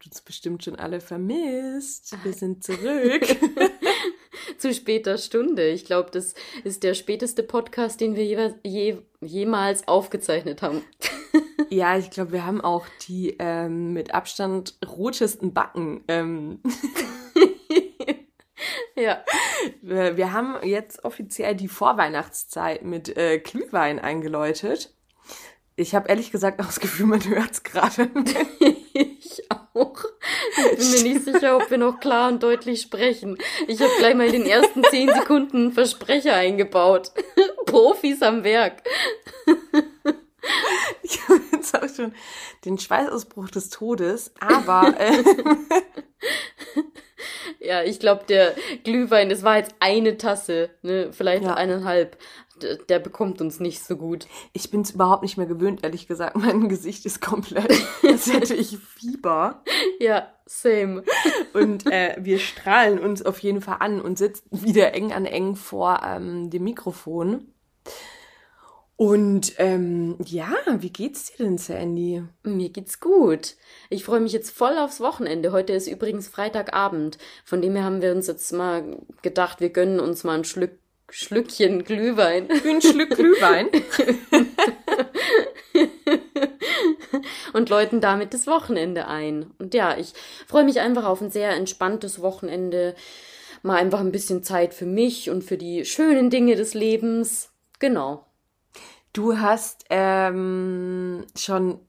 habt uns bestimmt schon alle vermisst. Wir sind zurück. Zu später Stunde. Ich glaube, das ist der späteste Podcast, den wir je, je, jemals aufgezeichnet haben. ja, ich glaube, wir haben auch die ähm, mit Abstand rotesten Backen. Ähm. ja. Wir, wir, haben jetzt offiziell die Vorweihnachtszeit mit äh, Glühwein eingeläutet. Ich habe ehrlich gesagt auch das Gefühl, man hört es gerade. ich auch. Ich bin mir nicht sicher, ob wir noch klar und deutlich sprechen. Ich habe gleich mal in den ersten zehn Sekunden Versprecher eingebaut. Profis am Werk. Ich habe jetzt auch schon den Schweißausbruch des Todes, aber. Äh, ja, ich glaube, der Glühwein, das war jetzt eine Tasse, ne? vielleicht ja. eineinhalb der bekommt uns nicht so gut. Ich bin es überhaupt nicht mehr gewöhnt, ehrlich gesagt. Mein Gesicht ist komplett, als hätte ich Fieber. Ja, same. Und äh, wir strahlen uns auf jeden Fall an und sitzen wieder eng an eng vor ähm, dem Mikrofon. Und ähm, ja, wie geht's dir denn, Sandy? Mir geht's gut. Ich freue mich jetzt voll aufs Wochenende. Heute ist übrigens Freitagabend. Von dem her haben wir uns jetzt mal gedacht, wir gönnen uns mal ein Schlück Schlückchen Glühwein. Ein Schlück Glühwein. und läuten damit das Wochenende ein. Und ja, ich freue mich einfach auf ein sehr entspanntes Wochenende. Mal einfach ein bisschen Zeit für mich und für die schönen Dinge des Lebens. Genau. Du hast ähm, schon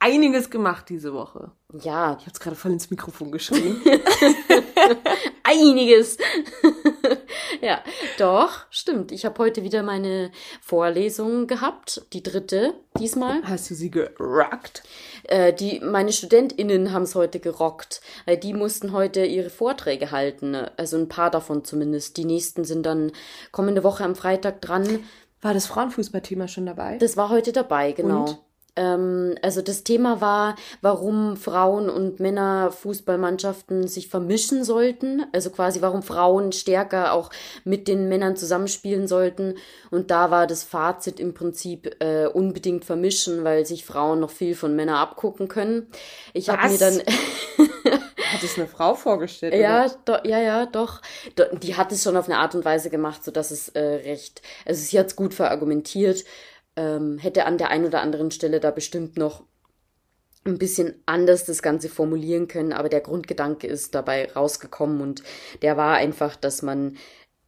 einiges gemacht diese Woche. Ja. Ich habe gerade voll ins Mikrofon geschrien. einiges. Ja, doch, stimmt. Ich habe heute wieder meine Vorlesung gehabt, die dritte diesmal. Hast du sie gerockt? Äh, die, meine StudentInnen haben es heute gerockt, weil die mussten heute ihre Vorträge halten. Also ein paar davon zumindest. Die nächsten sind dann kommende Woche am Freitag dran. War das Frauenfußballthema schon dabei? Das war heute dabei, genau. Und? Ähm, also das Thema war, warum Frauen und Männer Fußballmannschaften sich vermischen sollten. Also quasi, warum Frauen stärker auch mit den Männern zusammenspielen sollten. Und da war das Fazit im Prinzip äh, unbedingt vermischen, weil sich Frauen noch viel von Männern abgucken können. Ich habe mir dann hat es eine Frau vorgestellt? Ja, do, ja, ja, doch. Do, die hat es schon auf eine Art und Weise gemacht, so dass es äh, recht. Also sie hat es gut verargumentiert ähm, hätte an der einen oder anderen Stelle da bestimmt noch ein bisschen anders das Ganze formulieren können, aber der Grundgedanke ist dabei rausgekommen und der war einfach, dass man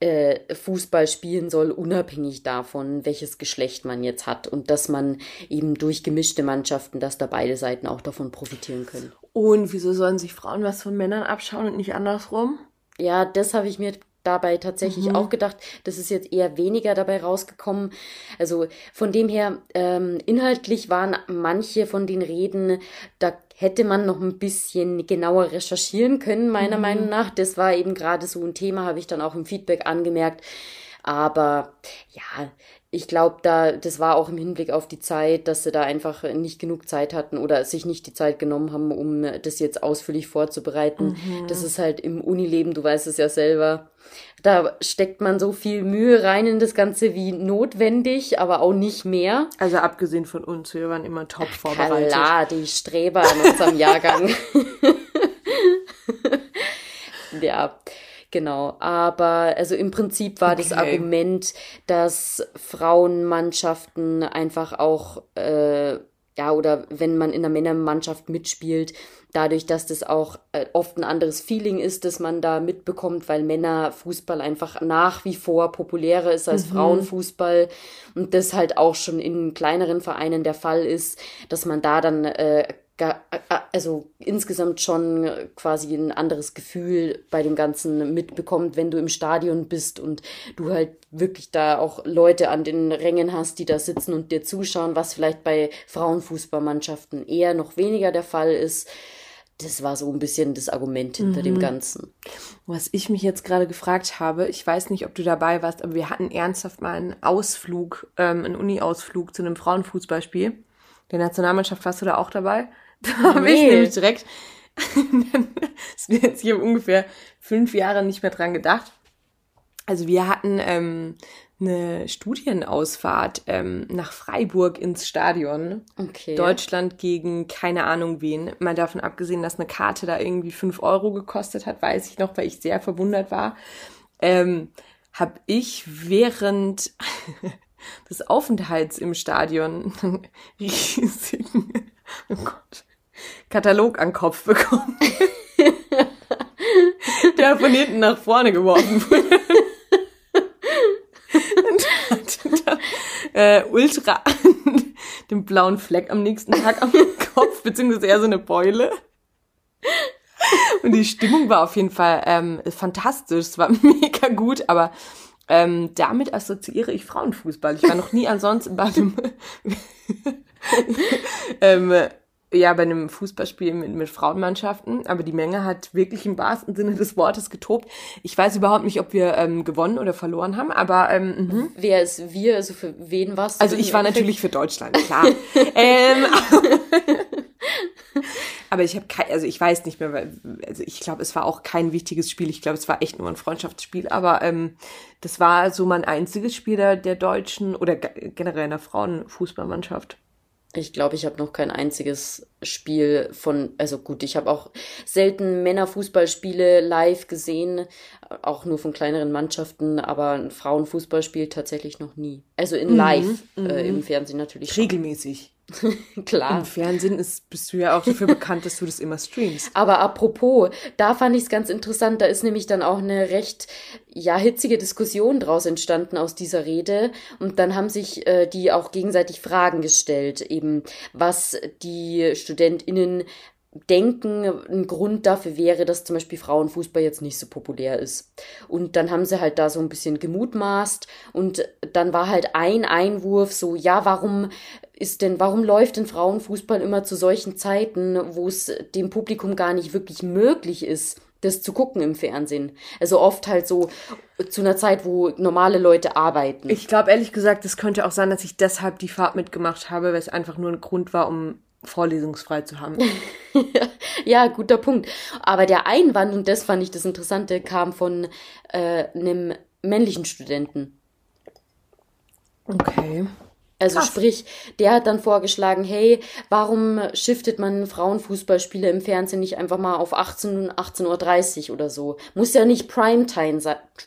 äh, Fußball spielen soll, unabhängig davon, welches Geschlecht man jetzt hat und dass man eben durch gemischte Mannschaften, dass da beide Seiten auch davon profitieren können. Und wieso sollen sich Frauen was von Männern abschauen und nicht andersrum? Ja, das habe ich mir dabei tatsächlich mhm. auch gedacht. Das ist jetzt eher weniger dabei rausgekommen. Also von dem her, ähm, inhaltlich waren manche von den Reden, da hätte man noch ein bisschen genauer recherchieren können, meiner mhm. Meinung nach. Das war eben gerade so ein Thema, habe ich dann auch im Feedback angemerkt. Aber ja, ich glaube, da, das war auch im Hinblick auf die Zeit, dass sie da einfach nicht genug Zeit hatten oder sich nicht die Zeit genommen haben, um das jetzt ausführlich vorzubereiten. Mhm. Das ist halt im Unileben, du weißt es ja selber. Da steckt man so viel Mühe rein in das Ganze wie notwendig, aber auch nicht mehr. Also abgesehen von uns, wir waren immer top vorbereitet. Klar, die Streber in unserem Jahrgang. ja. Genau, aber also im Prinzip war okay. das Argument, dass Frauenmannschaften einfach auch, äh, ja, oder wenn man in einer Männermannschaft mitspielt, dadurch, dass das auch äh, oft ein anderes Feeling ist, das man da mitbekommt, weil Männerfußball einfach nach wie vor populärer ist als mhm. Frauenfußball und das halt auch schon in kleineren Vereinen der Fall ist, dass man da dann äh, also insgesamt schon quasi ein anderes Gefühl bei dem Ganzen mitbekommt, wenn du im Stadion bist und du halt wirklich da auch Leute an den Rängen hast, die da sitzen und dir zuschauen, was vielleicht bei Frauenfußballmannschaften eher noch weniger der Fall ist. Das war so ein bisschen das Argument hinter mhm. dem Ganzen. Was ich mich jetzt gerade gefragt habe, ich weiß nicht, ob du dabei warst, aber wir hatten ernsthaft mal einen Ausflug, ähm, einen Uni-Ausflug zu einem Frauenfußballspiel. Der Nationalmannschaft warst du da auch dabei? Da habe nee. ich nämlich direkt, das mir jetzt hier ungefähr fünf Jahre nicht mehr dran gedacht. Also wir hatten ähm, eine Studienausfahrt ähm, nach Freiburg ins Stadion. Okay. Deutschland gegen keine Ahnung wen. Mal davon abgesehen, dass eine Karte da irgendwie fünf Euro gekostet hat, weiß ich noch, weil ich sehr verwundert war. Ähm, habe ich während des Aufenthalts im Stadion einen riesigen oh Gott, Katalog an Kopf bekommen. der von hinten nach vorne geworfen wurde. und dann äh, ultra den blauen Fleck am nächsten Tag am Kopf, beziehungsweise eher so eine Beule. Und die Stimmung war auf jeden Fall ähm, fantastisch. Es war mega gut, aber ähm, damit assoziiere ich Frauenfußball. Ich war noch nie ansonsten bei einem ähm, ja, bei einem Fußballspiel mit, mit Frauenmannschaften, aber die Menge hat wirklich im wahrsten Sinne des Wortes getobt. Ich weiß überhaupt nicht, ob wir ähm, gewonnen oder verloren haben, aber ähm, mh. wer ist wir? Also für wen warst du? Also ich war natürlich für Deutschland, klar. ähm, aber ich habe kein, also ich weiß nicht mehr, weil, also ich glaube, es war auch kein wichtiges Spiel. Ich glaube, es war echt nur ein Freundschaftsspiel, aber ähm, das war so mein einziges Spiel der, der deutschen oder generell der Frauenfußballmannschaft. Ich glaube, ich habe noch kein einziges Spiel von, also gut, ich habe auch selten Männerfußballspiele live gesehen, auch nur von kleineren Mannschaften, aber ein Frauenfußballspiel tatsächlich noch nie. Also in mhm, live, mhm, äh, im Fernsehen natürlich. Regelmäßig. Klar. Im Fernsehen ist, bist du ja auch dafür bekannt, dass du das immer streamst. Aber apropos, da fand ich es ganz interessant, da ist nämlich dann auch eine recht, ja, hitzige Diskussion draus entstanden aus dieser Rede. Und dann haben sich äh, die auch gegenseitig Fragen gestellt, eben was die StudentInnen denken, ein Grund dafür wäre, dass zum Beispiel Frauenfußball jetzt nicht so populär ist. Und dann haben sie halt da so ein bisschen gemutmaßt und dann war halt ein Einwurf so, ja, warum ist denn, warum läuft denn Frauenfußball immer zu solchen Zeiten, wo es dem Publikum gar nicht wirklich möglich ist, das zu gucken im Fernsehen. Also oft halt so zu einer Zeit, wo normale Leute arbeiten. Ich glaube ehrlich gesagt, es könnte auch sein, dass ich deshalb die Fahrt mitgemacht habe, weil es einfach nur ein Grund war, um vorlesungsfrei zu haben. ja, guter Punkt. Aber der Einwand, und das fand ich das Interessante, kam von äh, einem männlichen Studenten. Okay. Also Krass. sprich, der hat dann vorgeschlagen, hey, warum shiftet man Frauenfußballspiele im Fernsehen nicht einfach mal auf 18, 18.30 Uhr oder so? Muss ja nicht Primetime,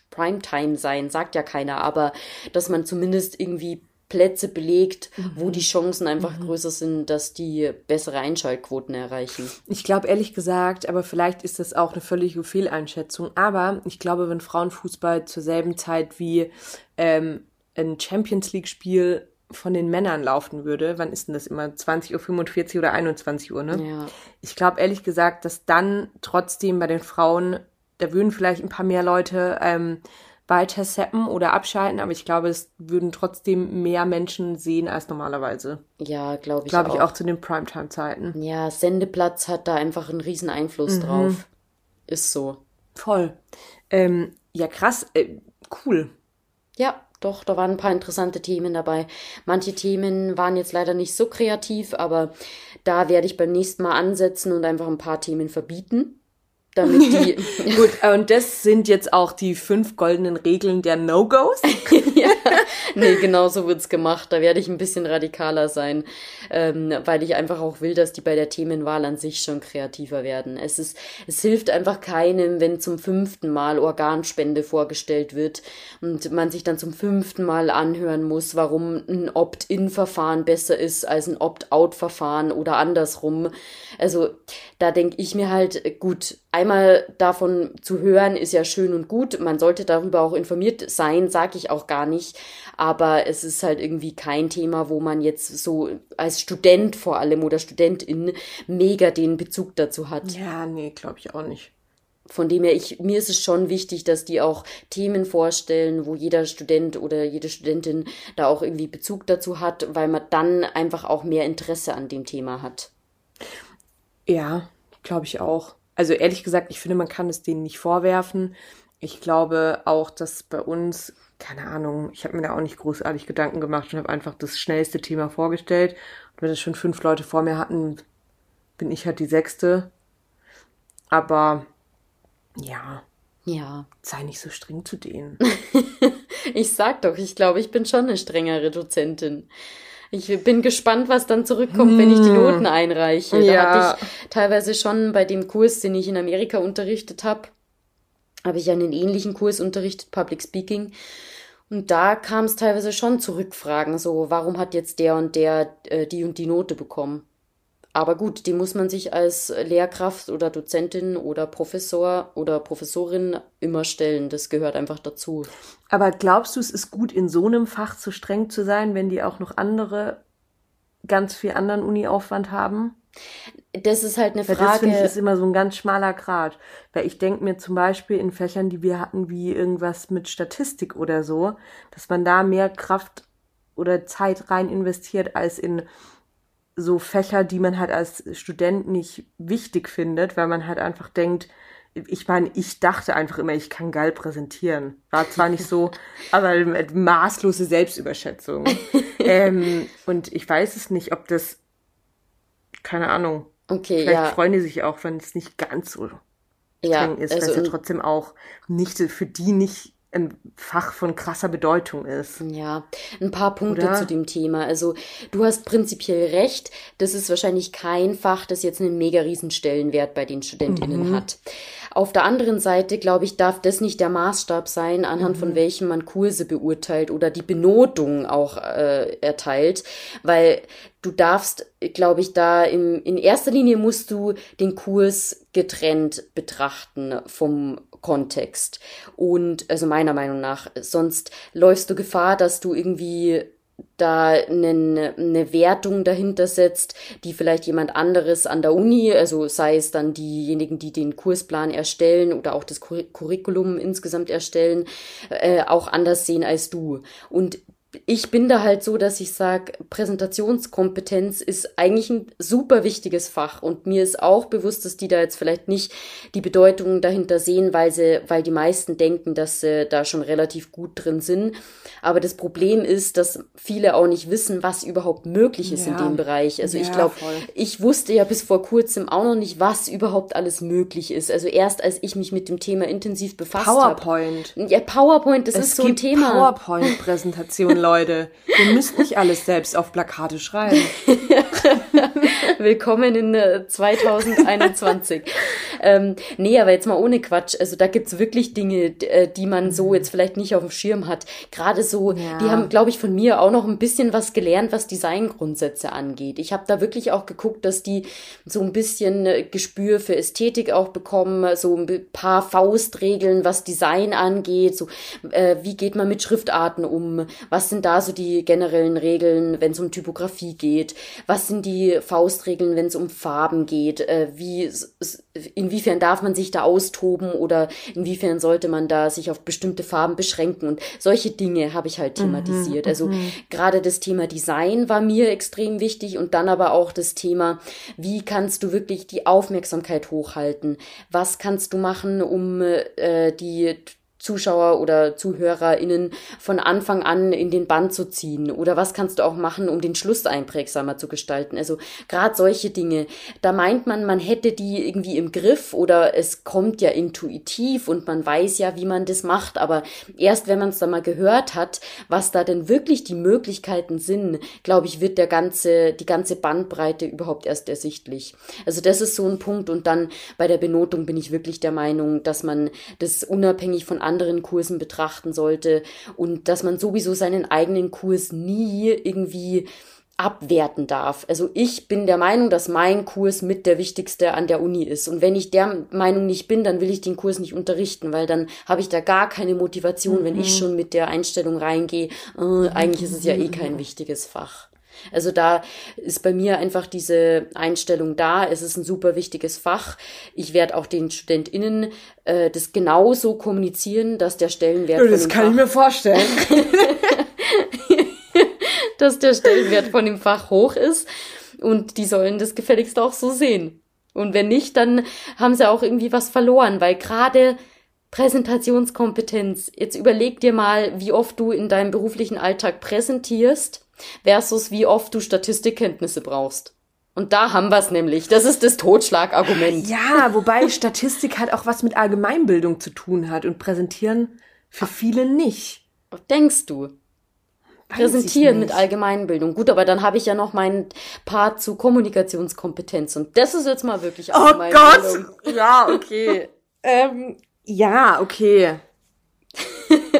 Primetime sein, sagt ja keiner, aber dass man zumindest irgendwie Plätze belegt, mhm. wo die Chancen einfach mhm. größer sind, dass die bessere Einschaltquoten erreichen. Ich glaube ehrlich gesagt, aber vielleicht ist das auch eine völlige Fehleinschätzung, aber ich glaube, wenn Frauenfußball zur selben Zeit wie ähm, ein Champions League-Spiel von den Männern laufen würde, wann ist denn das immer? 20.45 Uhr oder 21 Uhr, ne? Ja. Ich glaube ehrlich gesagt, dass dann trotzdem bei den Frauen, da würden vielleicht ein paar mehr Leute ähm, weiter seppen oder abschalten, aber ich glaube, es würden trotzdem mehr Menschen sehen als normalerweise. Ja, glaube ich Glaube ich auch zu den Primetime-Zeiten. Ja, Sendeplatz hat da einfach einen riesen Einfluss mhm. drauf. Ist so. Voll. Ähm, ja, krass. Äh, cool. Ja, doch, da waren ein paar interessante Themen dabei. Manche Themen waren jetzt leider nicht so kreativ, aber da werde ich beim nächsten Mal ansetzen und einfach ein paar Themen verbieten damit die. Gut, und das sind jetzt auch die fünf goldenen Regeln der No-Gos. ja, nee, genau so wird's gemacht. Da werde ich ein bisschen radikaler sein, ähm, weil ich einfach auch will, dass die bei der Themenwahl an sich schon kreativer werden. Es ist, es hilft einfach keinem, wenn zum fünften Mal Organspende vorgestellt wird und man sich dann zum fünften Mal anhören muss, warum ein Opt-in-Verfahren besser ist als ein Opt-out-Verfahren oder andersrum. Also da denke ich mir halt, gut, einmal davon zu hören ist ja schön und gut. Man sollte darüber auch informiert sein, sage ich auch gar nicht. Aber es ist halt irgendwie kein Thema, wo man jetzt so als Student vor allem oder Studentin mega den Bezug dazu hat. Ja, nee, glaube ich auch nicht. Von dem her, ich, mir ist es schon wichtig, dass die auch Themen vorstellen, wo jeder Student oder jede Studentin da auch irgendwie Bezug dazu hat, weil man dann einfach auch mehr Interesse an dem Thema hat. Ja, glaube ich auch. Also ehrlich gesagt, ich finde, man kann es denen nicht vorwerfen. Ich glaube auch, dass bei uns, keine Ahnung, ich habe mir da auch nicht großartig Gedanken gemacht und habe einfach das schnellste Thema vorgestellt. Und wenn es schon fünf Leute vor mir hatten, bin ich halt die sechste. Aber ja, Ja. Sei nicht so streng zu denen. ich sag doch, ich glaube, ich bin schon eine strengere Dozentin. Ich bin gespannt, was dann zurückkommt, hm. wenn ich die hm. Noten einreiche. Ja. Da hatte ich teilweise schon bei dem Kurs, den ich in Amerika unterrichtet habe, habe ich einen ähnlichen Kurs unterrichtet, Public Speaking. Und da kam es teilweise schon zu Rückfragen, so warum hat jetzt der und der äh, die und die Note bekommen? Aber gut, die muss man sich als Lehrkraft oder Dozentin oder Professor oder Professorin immer stellen. Das gehört einfach dazu. Aber glaubst du, es ist gut, in so einem Fach zu streng zu sein, wenn die auch noch andere, ganz viel anderen Uni-Aufwand haben? Das ist halt eine Frage. Das finde ich ist immer so ein ganz schmaler Grad. Weil ich denke mir zum Beispiel in Fächern, die wir hatten, wie irgendwas mit Statistik oder so, dass man da mehr Kraft oder Zeit rein investiert als in so Fächer, die man halt als Student nicht wichtig findet, weil man halt einfach denkt, ich meine, ich dachte einfach immer, ich kann geil präsentieren. War zwar nicht so, aber maßlose Selbstüberschätzung. ähm, und ich weiß es nicht, ob das, keine Ahnung. Okay, Vielleicht ja. freuen die sich auch, wenn es nicht ganz so streng ja, ist, also weil es ja trotzdem auch nicht für die nicht ein Fach von krasser Bedeutung ist. Ja, ein paar Punkte Oder? zu dem Thema. Also du hast prinzipiell recht, das ist wahrscheinlich kein Fach, das jetzt einen mega riesen Stellenwert bei den Studentinnen mhm. hat. Auf der anderen Seite, glaube ich, darf das nicht der Maßstab sein, anhand mhm. von welchem man Kurse beurteilt oder die Benotung auch äh, erteilt, weil du darfst, glaube ich, da im, in erster Linie musst du den Kurs getrennt betrachten vom Kontext. Und also meiner Meinung nach, sonst läufst du Gefahr, dass du irgendwie da eine, eine Wertung dahinter setzt, die vielleicht jemand anderes an der Uni, also sei es dann diejenigen, die den Kursplan erstellen oder auch das Curriculum insgesamt erstellen, äh, auch anders sehen als du. Und ich bin da halt so, dass ich sage, Präsentationskompetenz ist eigentlich ein super wichtiges Fach und mir ist auch bewusst, dass die da jetzt vielleicht nicht die Bedeutung dahinter sehen, weil sie, weil die meisten denken, dass sie da schon relativ gut drin sind. Aber das Problem ist, dass viele auch nicht wissen, was überhaupt möglich ist ja. in dem Bereich. Also ja, ich glaube, ich wusste ja bis vor kurzem auch noch nicht, was überhaupt alles möglich ist. Also erst als ich mich mit dem Thema intensiv befasst habe. PowerPoint. Hab, ja, PowerPoint, das es ist so ein Thema. PowerPoint-Präsentation, Leute. Ihr müsst nicht alles selbst auf Plakate schreiben. Willkommen in äh, 2021. ähm, nee, aber jetzt mal ohne Quatsch. Also da gibt's wirklich Dinge, äh, die man so mhm. jetzt vielleicht nicht auf dem Schirm hat. Gerade so, ja. die haben, glaube ich, von mir auch noch ein bisschen was gelernt, was Designgrundsätze angeht. Ich habe da wirklich auch geguckt, dass die so ein bisschen äh, Gespür für Ästhetik auch bekommen, so ein paar Faustregeln, was Design angeht, so äh, wie geht man mit Schriftarten um, was sind da so die generellen Regeln, wenn es um Typografie geht, was sind die Faustregeln, wenn es um Farben geht, äh, wie inwiefern darf man sich da austoben oder inwiefern sollte man da sich auf bestimmte Farben beschränken und solche Dinge habe ich halt mhm, thematisiert. Also mhm, also gerade das Thema Design war mir extrem wichtig und dann aber auch das Thema, wie kannst du wirklich die Aufmerksamkeit hochhalten? Was kannst du machen, um äh, die Zuschauer oder ZuhörerInnen von Anfang an in den Band zu ziehen? Oder was kannst du auch machen, um den Schluss einprägsamer zu gestalten? Also gerade solche Dinge. Da meint man, man hätte die irgendwie im Griff oder es kommt ja intuitiv und man weiß ja, wie man das macht. Aber erst wenn man es dann mal gehört hat, was da denn wirklich die Möglichkeiten sind, glaube ich, wird der ganze, die ganze Bandbreite überhaupt erst ersichtlich. Also das ist so ein Punkt. Und dann bei der Benotung bin ich wirklich der Meinung, dass man das unabhängig von anderen Kursen betrachten sollte und dass man sowieso seinen eigenen Kurs nie irgendwie abwerten darf. Also ich bin der Meinung, dass mein Kurs mit der wichtigste an der Uni ist. Und wenn ich der Meinung nicht bin, dann will ich den Kurs nicht unterrichten, weil dann habe ich da gar keine Motivation, mhm. wenn ich mhm. schon mit der Einstellung reingehe, äh, eigentlich ist es ja eh kein wichtiges Fach. Also da ist bei mir einfach diese Einstellung da. Es ist ein super wichtiges Fach. Ich werde auch den StudentInnen äh, das genauso kommunizieren, dass der Stellenwert. Ja, das kann Fach, ich mir vorstellen. dass der Stellenwert von dem Fach hoch ist. Und die sollen das gefälligst auch so sehen. Und wenn nicht, dann haben sie auch irgendwie was verloren, weil gerade Präsentationskompetenz, jetzt überleg dir mal, wie oft du in deinem beruflichen Alltag präsentierst versus wie oft du Statistikkenntnisse brauchst. Und da haben wir es nämlich. Das ist das Totschlagargument. Ja, wobei Statistik halt auch was mit Allgemeinbildung zu tun hat und präsentieren für viele nicht. Denkst du? Präsentieren mit Allgemeinbildung. Gut, aber dann habe ich ja noch meinen Part zu Kommunikationskompetenz und das ist jetzt mal wirklich Allgemeinbildung. Oh Gott! Ja, okay. ähm, ja, okay.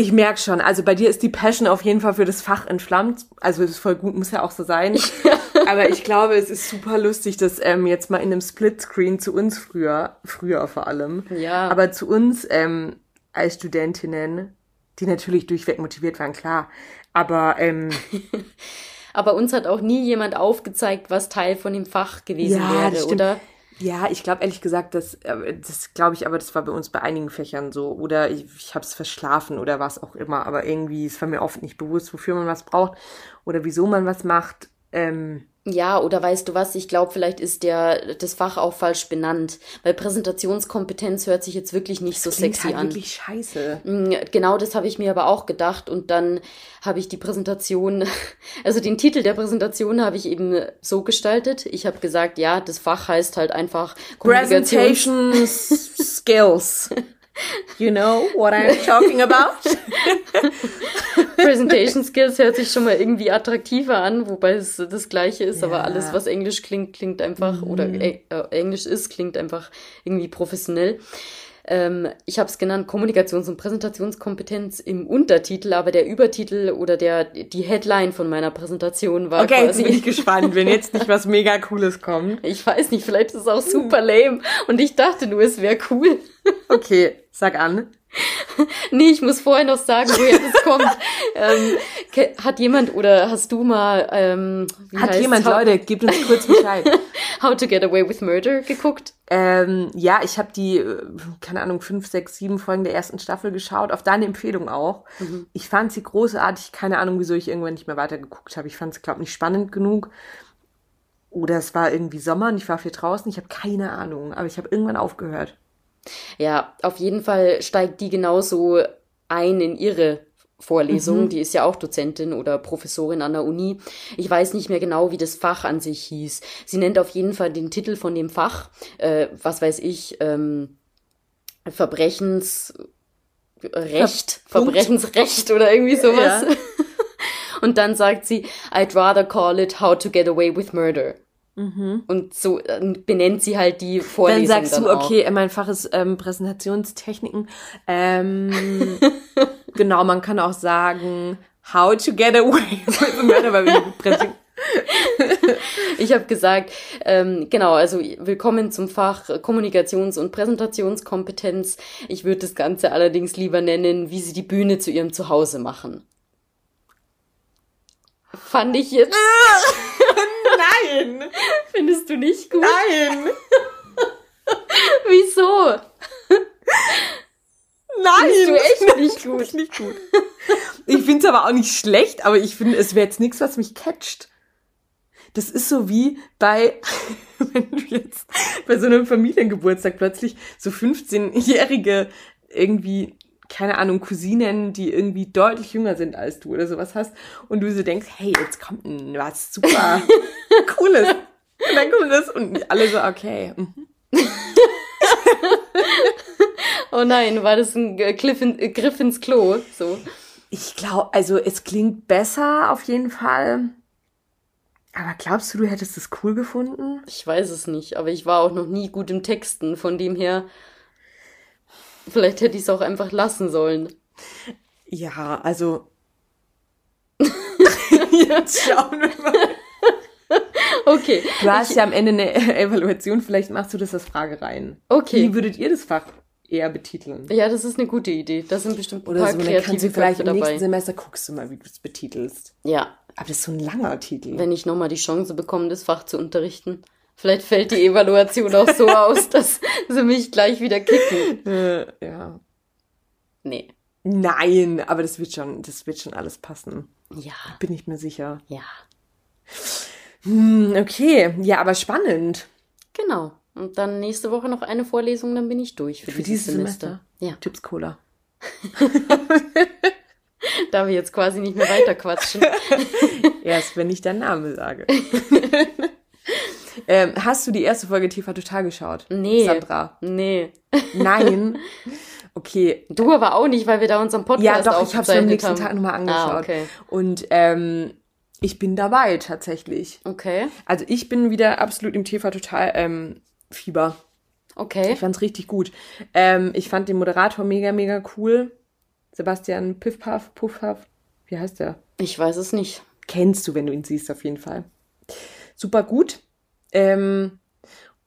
Ich merk schon, also bei dir ist die Passion auf jeden Fall für das Fach entflammt. Also es ist voll gut, muss ja auch so sein. Aber ich glaube, es ist super lustig, dass ähm, jetzt mal in einem Splitscreen zu uns früher, früher vor allem, ja. aber zu uns ähm, als Studentinnen, die natürlich durchweg motiviert waren, klar. Aber ähm, aber uns hat auch nie jemand aufgezeigt, was Teil von dem Fach gewesen ja, wäre, oder? Ja, ich glaube ehrlich gesagt, das, äh, das glaube ich, aber das war bei uns bei einigen Fächern so. Oder ich, ich habe es verschlafen oder was auch immer. Aber irgendwie ist mir oft nicht bewusst, wofür man was braucht oder wieso man was macht. Ähm, ja, oder weißt du was, ich glaube, vielleicht ist der das Fach auch falsch benannt, weil Präsentationskompetenz hört sich jetzt wirklich nicht das so sexy halt an. wirklich scheiße. Mm, genau, das habe ich mir aber auch gedacht und dann habe ich die Präsentation, also den Titel der Präsentation habe ich eben so gestaltet. Ich habe gesagt, ja, das Fach heißt halt einfach Presentation Skills. You know what I'm talking about? Presentation Skills hört sich schon mal irgendwie attraktiver an, wobei es das gleiche ist, ja. aber alles, was Englisch klingt, klingt einfach, mhm. oder äh, Englisch ist, klingt einfach irgendwie professionell. Ähm, ich habe es genannt Kommunikations- und Präsentationskompetenz im Untertitel, aber der Übertitel oder der die Headline von meiner Präsentation war okay, quasi. Okay, bin ich gespannt, wenn jetzt nicht was mega Cooles kommt. Ich weiß nicht, vielleicht ist es auch super lame und ich dachte nur, es wäre cool. Okay, sag an. nee, ich muss vorher noch sagen, woher das kommt. ähm, hat jemand oder hast du mal ähm, Hat jemand, How Leute, gebt uns kurz Bescheid. How to Get Away with Murder geguckt? Ähm, ja, ich habe die, äh, keine Ahnung, fünf, sechs, sieben Folgen der ersten Staffel geschaut, auf deine Empfehlung auch. Mhm. Ich fand sie großartig, keine Ahnung, wieso ich irgendwann nicht mehr weitergeguckt habe. Ich fand es, glaube nicht spannend genug. Oder es war irgendwie Sommer und ich war viel draußen. Ich habe keine Ahnung, aber ich habe irgendwann aufgehört. Ja, auf jeden Fall steigt die genauso ein in ihre Vorlesung. Mhm. Die ist ja auch Dozentin oder Professorin an der Uni. Ich weiß nicht mehr genau, wie das Fach an sich hieß. Sie nennt auf jeden Fall den Titel von dem Fach, äh, was weiß ich, ähm, Verbrechensrecht, Verbrechensrecht oder irgendwie sowas. Ja. Und dann sagt sie, I'd rather call it How to Get Away with Murder. Mhm. Und so äh, benennt sie halt die Vorlesung. Dann sagst dann du, auch. okay, mein Fach ist ähm, Präsentationstechniken. Ähm, genau, man kann auch sagen, how to get away with murder, ich habe gesagt, ähm, genau, also willkommen zum Fach Kommunikations- und Präsentationskompetenz. Ich würde das Ganze allerdings lieber nennen, wie sie die Bühne zu ihrem Zuhause machen. Fand ich jetzt. Nein! Findest du nicht gut? Nein! Wieso? Nein! Findest du echt nicht gut? Ich nicht gut. Ich finde es aber auch nicht schlecht, aber ich finde, es wäre jetzt nichts, was mich catcht. Das ist so wie bei, wenn du jetzt bei so einem Familiengeburtstag plötzlich so 15-jährige irgendwie keine Ahnung, Cousinen, die irgendwie deutlich jünger sind als du oder sowas hast und du so denkst, hey, jetzt kommt was super Cooles. Und dann kommt das und alle so, okay. Mhm. oh nein, war das ein Griff, in, Griff ins Klo? So. Ich glaube, also es klingt besser auf jeden Fall. Aber glaubst du, du hättest es cool gefunden? Ich weiß es nicht, aber ich war auch noch nie gut im Texten, von dem her Vielleicht hätte ich es auch einfach lassen sollen. Ja, also. Jetzt schauen wir mal. Okay. Du hast ich, ja am Ende eine Evaluation, vielleicht machst du das als Frage rein. Okay. Wie würdet ihr das Fach eher betiteln? Ja, das ist eine gute Idee. Das sind bestimmt Oder paar so, dann kannst du vielleicht im nächsten Semester guckst du mal, wie du es betitelst. Ja. Aber das ist so ein langer Titel. Wenn ich nochmal die Chance bekomme, das Fach zu unterrichten. Vielleicht fällt die Evaluation auch so aus, dass sie mich gleich wieder kicken. Äh, ja. Nee. Nein, aber das wird schon, das wird schon alles passen. Ja. Bin ich mir sicher. Ja. Hm, okay, ja, aber spannend. Genau. Und dann nächste Woche noch eine Vorlesung, dann bin ich durch für, für dieses, dieses Semester. Semester. Ja. Chips Cola. Darf ich jetzt quasi nicht mehr weiter quatschen. Erst wenn ich deinen Namen sage. Ähm, hast du die erste Folge TV Total geschaut? Nee. Sandra? Nee. Nein. Okay. Du aber auch nicht, weil wir da unseren Podcast Ja, doch, ich habe es am nächsten haben. Tag nochmal angeschaut. Ah, okay. Und ähm, ich bin dabei tatsächlich. Okay. Also ich bin wieder absolut im TV Total ähm, Fieber. Okay. Ich fand's richtig gut. Ähm, ich fand den Moderator mega, mega cool. Sebastian Piffpaff, Puffpaff. Wie heißt der? Ich weiß es nicht. Kennst du, wenn du ihn siehst, auf jeden Fall. Super gut. Ähm,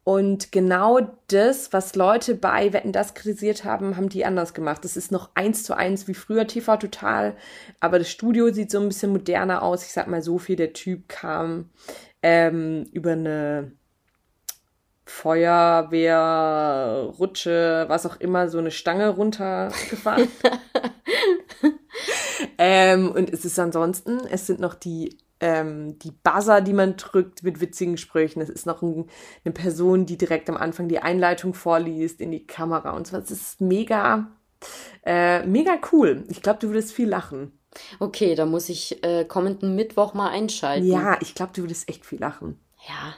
und genau das, was Leute bei Wetten das kritisiert haben, haben die anders gemacht. Das ist noch eins zu eins wie früher TV Total, aber das Studio sieht so ein bisschen moderner aus. Ich sag mal so viel, der Typ kam ähm, über eine Feuerwehr, Rutsche, was auch immer, so eine Stange runtergefahren. ähm, und es ist ansonsten, es sind noch die, ähm, die Buzzer, die man drückt mit witzigen Sprüchen. Es ist noch ein, eine Person, die direkt am Anfang die Einleitung vorliest in die Kamera und so. Es ist mega, äh, mega cool. Ich glaube, du würdest viel lachen. Okay, da muss ich äh, kommenden Mittwoch mal einschalten. Ja, ich glaube, du würdest echt viel lachen. Ja.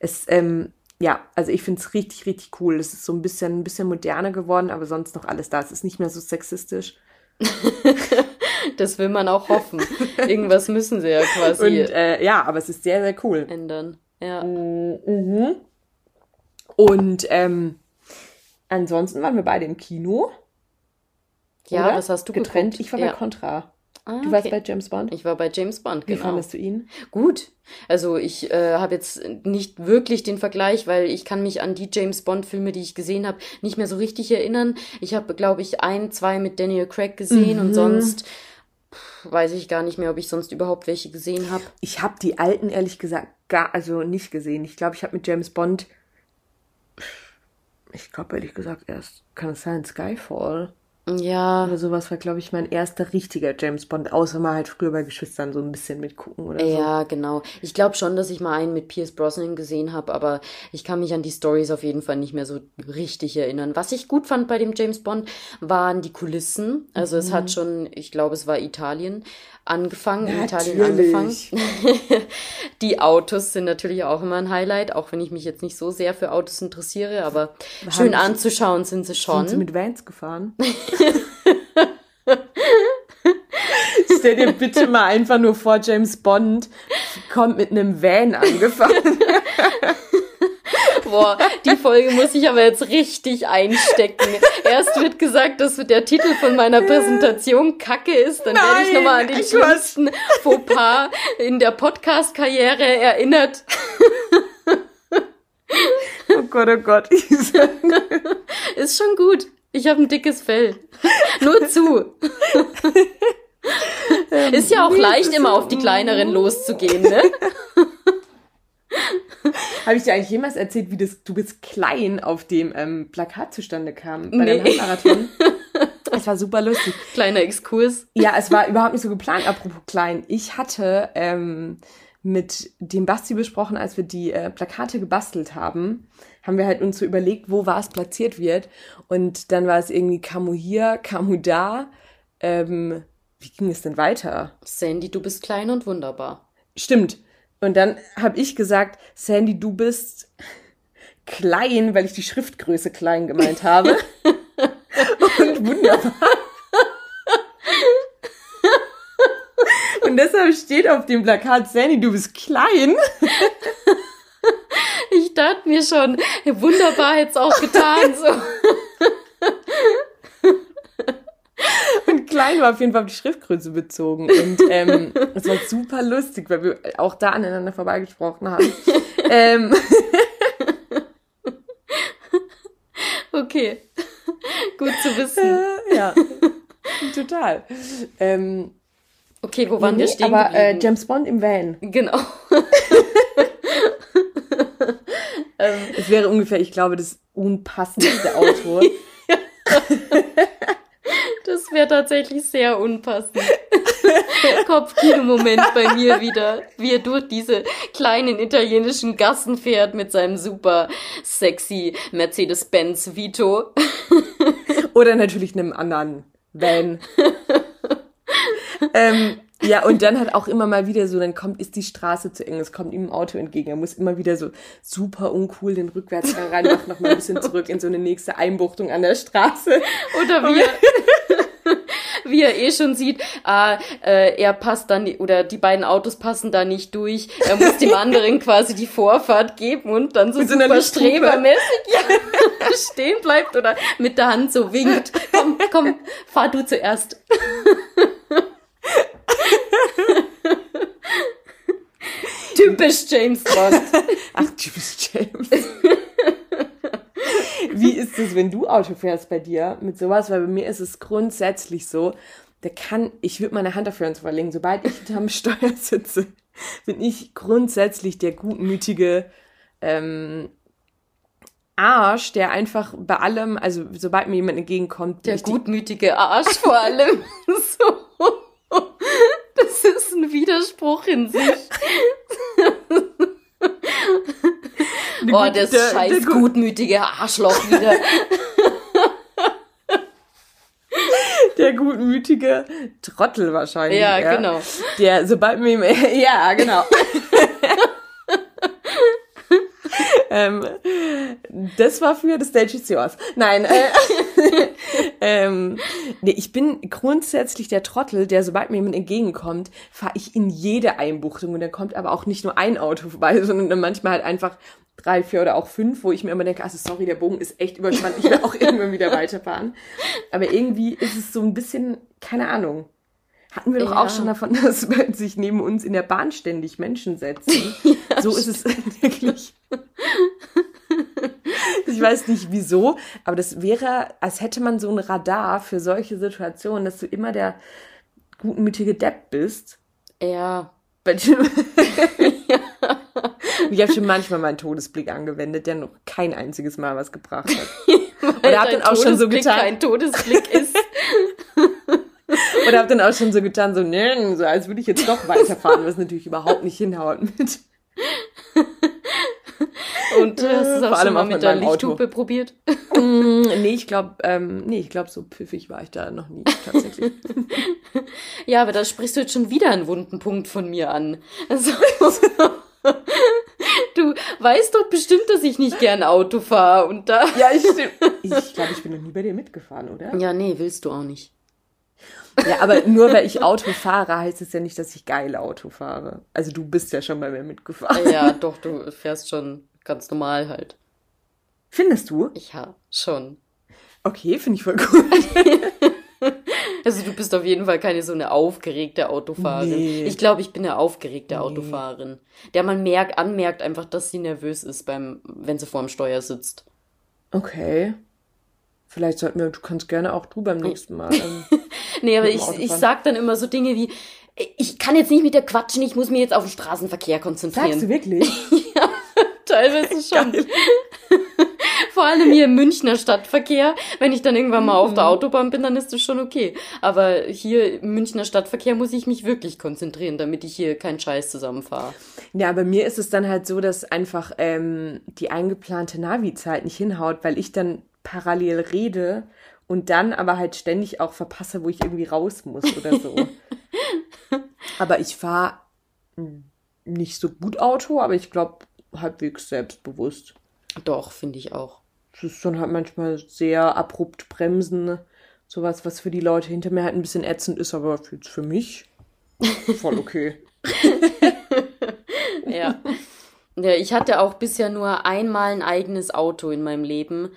Es, ähm, ja, also ich finde es richtig, richtig cool. Es ist so ein bisschen, ein bisschen moderner geworden, aber sonst noch alles da. Es ist nicht mehr so sexistisch. das will man auch hoffen. Irgendwas müssen sie ja quasi Und äh, ja, aber es ist sehr, sehr cool. ändern. Ja. Mhm. Und ähm, ansonsten waren wir beide im Kino. Ja, oder? was hast du getrennt? geguckt? Ich war ja. bei Contra. Ah, Du warst okay. bei James Bond. Ich war bei James Bond, Wie genau. fandest du ihn? Gut. Also ich äh, habe jetzt nicht wirklich den Vergleich, weil ich kann mich an die James Bond Filme, die ich gesehen habe, nicht mehr so richtig erinnern. Ich habe, glaube ich, ein, zwei mit Daniel Craig gesehen Mhm. und sonst weiß ich gar nicht mehr, ob ich sonst überhaupt welche gesehen habe. Ich habe die alten ehrlich gesagt gar, also nicht gesehen. Ich glaube, ich habe mit James Bond, ich glaube ehrlich gesagt erst, kann es sein, Skyfall Ja, oder sowas war, glaube ich, mein erster richtiger James Bond, außer mal halt früher bei Geschwistern so ein bisschen mitgucken oder so. ja, genau. Ich glaube schon, dass ich mal einen mit Pierce Brosnan gesehen habe, aber ich kann mich an die Stories auf jeden Fall nicht mehr so richtig erinnern. Was ich gut fand bei dem James Bond waren die Kulissen. Also es Mhm. hat schon, ich glaube, es war Italien angefangen, in Italien Natürlich. angefangen. Die Autos sind natürlich auch immer ein Highlight, auch wenn ich mich jetzt nicht so sehr für Autos interessiere, aber schön sie- anzuschauen sind sie schon. Sind sie mit Vans gefahren? Stell dir bitte mal einfach nur vor, James Bond kommt mit einem Van angefahren. Boah, die Folge muss ich aber jetzt richtig einstecken. Erst wird gesagt, dass der Titel von meiner Präsentation Kacke ist, dann werde ich Nein, nochmal an den schlimmsten Fauxpas in der Podcast-Karriere erinnert. Oh Gott, oh Gott. Ist schon gut. Ich habe ein dickes Fell. Nur zu. Ist ja auch leicht, immer auf die kleineren loszugehen, ne? Habe ich dir eigentlich jemals erzählt, wie das Du bist klein auf dem ähm, Plakat zustande kam bei dem Nee. Handmarathon? Es war super lustig. Kleiner Exkurs. Ja, es war überhaupt nicht so geplant, apropos klein. Ich hatte ähm, mit dem Basti besprochen, als wir die äh, Plakate gebastelt haben, haben wir halt uns so überlegt, wo was platziert wird. Und dann war es irgendwie Kamu hier, Kamu da. Ähm, wie ging es denn weiter? Sandy, du bist klein und wunderbar. Stimmt. Und dann habe ich gesagt, Sandy, du bist klein, weil ich die Schriftgröße klein gemeint habe. Und wunderbar. Und deshalb steht auf dem Plakat, Sandy, du bist klein. Ich dachte mir schon, wunderbar hätte es auch getan. So. Und klein war auf jeden Fall auf die Schriftgröße bezogen. Und ähm, es war super lustig, weil wir auch da aneinander vorbeigesprochen haben. ähm, Okay. Gut zu wissen. äh, ja, total. Ähm, Okay, wo waren wir nee, stehen aber äh? James Bond im Van. Genau. Es wäre ungefähr, ich glaube, das unpassendste Auto. Wäre tatsächlich sehr unpassend. Kopfkino-Moment bei mir wieder, wie er durch diese kleinen italienischen Gassen fährt mit seinem super sexy Mercedes-Benz Vito. Oder natürlich einem anderen Van. ähm, Ja, und dann hat auch immer mal wieder so, dann kommt, ist die Straße zu eng, es kommt ihm ein Auto entgegen. Er muss immer wieder so super uncool den Rückwärtsgang reinmachen, noch mal ein bisschen zurück in so eine nächste Einbuchtung an der Straße. Oder wie wie er eh schon sieht, ah, äh, er passt dann, oder die beiden Autos passen da nicht durch. Er muss dem anderen quasi die Vorfahrt geben und dann so, so super strebermäßig ja, stehen bleibt oder mit der Hand so winkt. Komm, komm, fahr du zuerst. typisch James Bond. Ach, typisch James. Wie ist es, wenn du Auto fährst bei dir mit sowas? Weil bei mir ist es grundsätzlich so, der kann, ich würde meine Hand dafür ins verlegen, sobald ich hinterm Steuer sitze, bin ich grundsätzlich der gutmütige ähm, Arsch, der einfach bei allem, also sobald mir jemand entgegenkommt. Der gutmütige Arsch vor allem. so. Das ist ein Widerspruch in sich. oh, das der, scheiß der gutmütige Arschloch wieder. der gutmütige Trottel wahrscheinlich. Ja, ja, genau. Der, sobald mir, ja, genau. ähm, das war für The Stage is yours. Nein, äh, ähm, nee, ich bin grundsätzlich der Trottel, der sobald mir jemand entgegenkommt, fahre ich in jede Einbuchtung und dann kommt aber auch nicht nur ein Auto vorbei, sondern dann manchmal halt einfach drei, vier oder auch fünf, wo ich mir immer denke, also sorry, der Bogen ist echt überspannt, ich will auch irgendwann wieder weiterfahren. Aber irgendwie ist es so ein bisschen, keine Ahnung. Hatten wir doch ja. auch schon davon, dass sich neben uns in der Bahn ständig Menschen setzen. ja, so ist es wirklich. ich weiß nicht wieso, aber das wäre, als hätte man so ein Radar für solche Situationen, dass du immer der gutmütige Depp bist. Ja. Ich habe schon manchmal meinen Todesblick angewendet, der noch kein einziges Mal was gebracht hat. Oder hab dann auch schon so getan. kein Todesblick ist. Oder hab dann auch schon so getan, so, nee, so als würde ich jetzt doch weiterfahren, was natürlich überhaupt nicht hinhaut mit. Und äh, hast du es auch schon mal mit, mit der Lichthupe probiert? Mm, nee, ich glaube, ähm, nee, ich glaube, so pfiffig war ich da noch nie tatsächlich. ja, aber da sprichst du jetzt schon wieder einen wunden Punkt von mir an. Also, du weißt doch bestimmt, dass ich nicht gern Auto fahre und da. Ja, ich, ich glaube, ich bin noch nie bei dir mitgefahren, oder? Ja, nee, willst du auch nicht. Ja, aber nur weil ich Auto fahre, heißt es ja nicht, dass ich geil Auto fahre. Also du bist ja schon bei mir mitgefahren. Ja, doch, du fährst schon ganz normal halt. Findest du? Ja, schon. Okay, finde ich voll gut. also du bist auf jeden Fall keine so eine aufgeregte Autofahrerin. Nee. Ich glaube, ich bin eine aufgeregte nee. Autofahrerin, der man merkt, anmerkt einfach, dass sie nervös ist beim, wenn sie vor dem Steuer sitzt. Okay. Vielleicht sollten wir, du kannst gerne auch du beim nächsten Mal. Ähm, nee, aber ich, ich sag dann immer so Dinge wie, ich kann jetzt nicht mit dir quatschen, ich muss mich jetzt auf den Straßenverkehr konzentrieren. Sagst du wirklich? ja, teilweise schon. Vor allem hier im Münchner Stadtverkehr. Wenn ich dann irgendwann mal auf der mhm. Autobahn bin, dann ist das schon okay. Aber hier im Münchner Stadtverkehr muss ich mich wirklich konzentrieren, damit ich hier keinen Scheiß zusammenfahre. Ja, bei mir ist es dann halt so, dass einfach ähm, die eingeplante Navi-Zeit nicht hinhaut, weil ich dann parallel rede und dann aber halt ständig auch verpasse, wo ich irgendwie raus muss oder so. aber ich fahre nicht so gut Auto, aber ich glaube halbwegs selbstbewusst. Doch, finde ich auch. Es ist dann halt manchmal sehr abrupt bremsen. Sowas, was für die Leute hinter mir halt ein bisschen ätzend ist, aber für, für mich voll okay. ja. Ja, ich hatte auch bisher nur einmal ein eigenes Auto in meinem Leben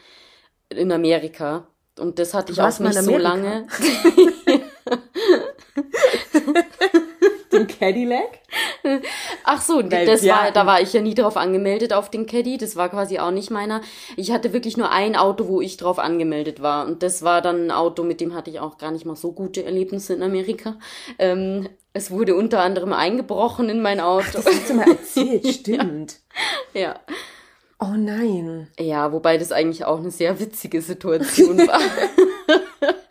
in Amerika. Und das hatte ich auch nicht so lange. Cadillac? Ach so, Weil das war, da war ich ja nie drauf angemeldet auf den Caddy. Das war quasi auch nicht meiner. Ich hatte wirklich nur ein Auto, wo ich drauf angemeldet war. Und das war dann ein Auto, mit dem hatte ich auch gar nicht mal so gute Erlebnisse in Amerika. Ähm, es wurde unter anderem eingebrochen in mein Auto. Ach, das hast du mal erzählt, stimmt. ja. ja. Oh nein. Ja, wobei das eigentlich auch eine sehr witzige Situation war.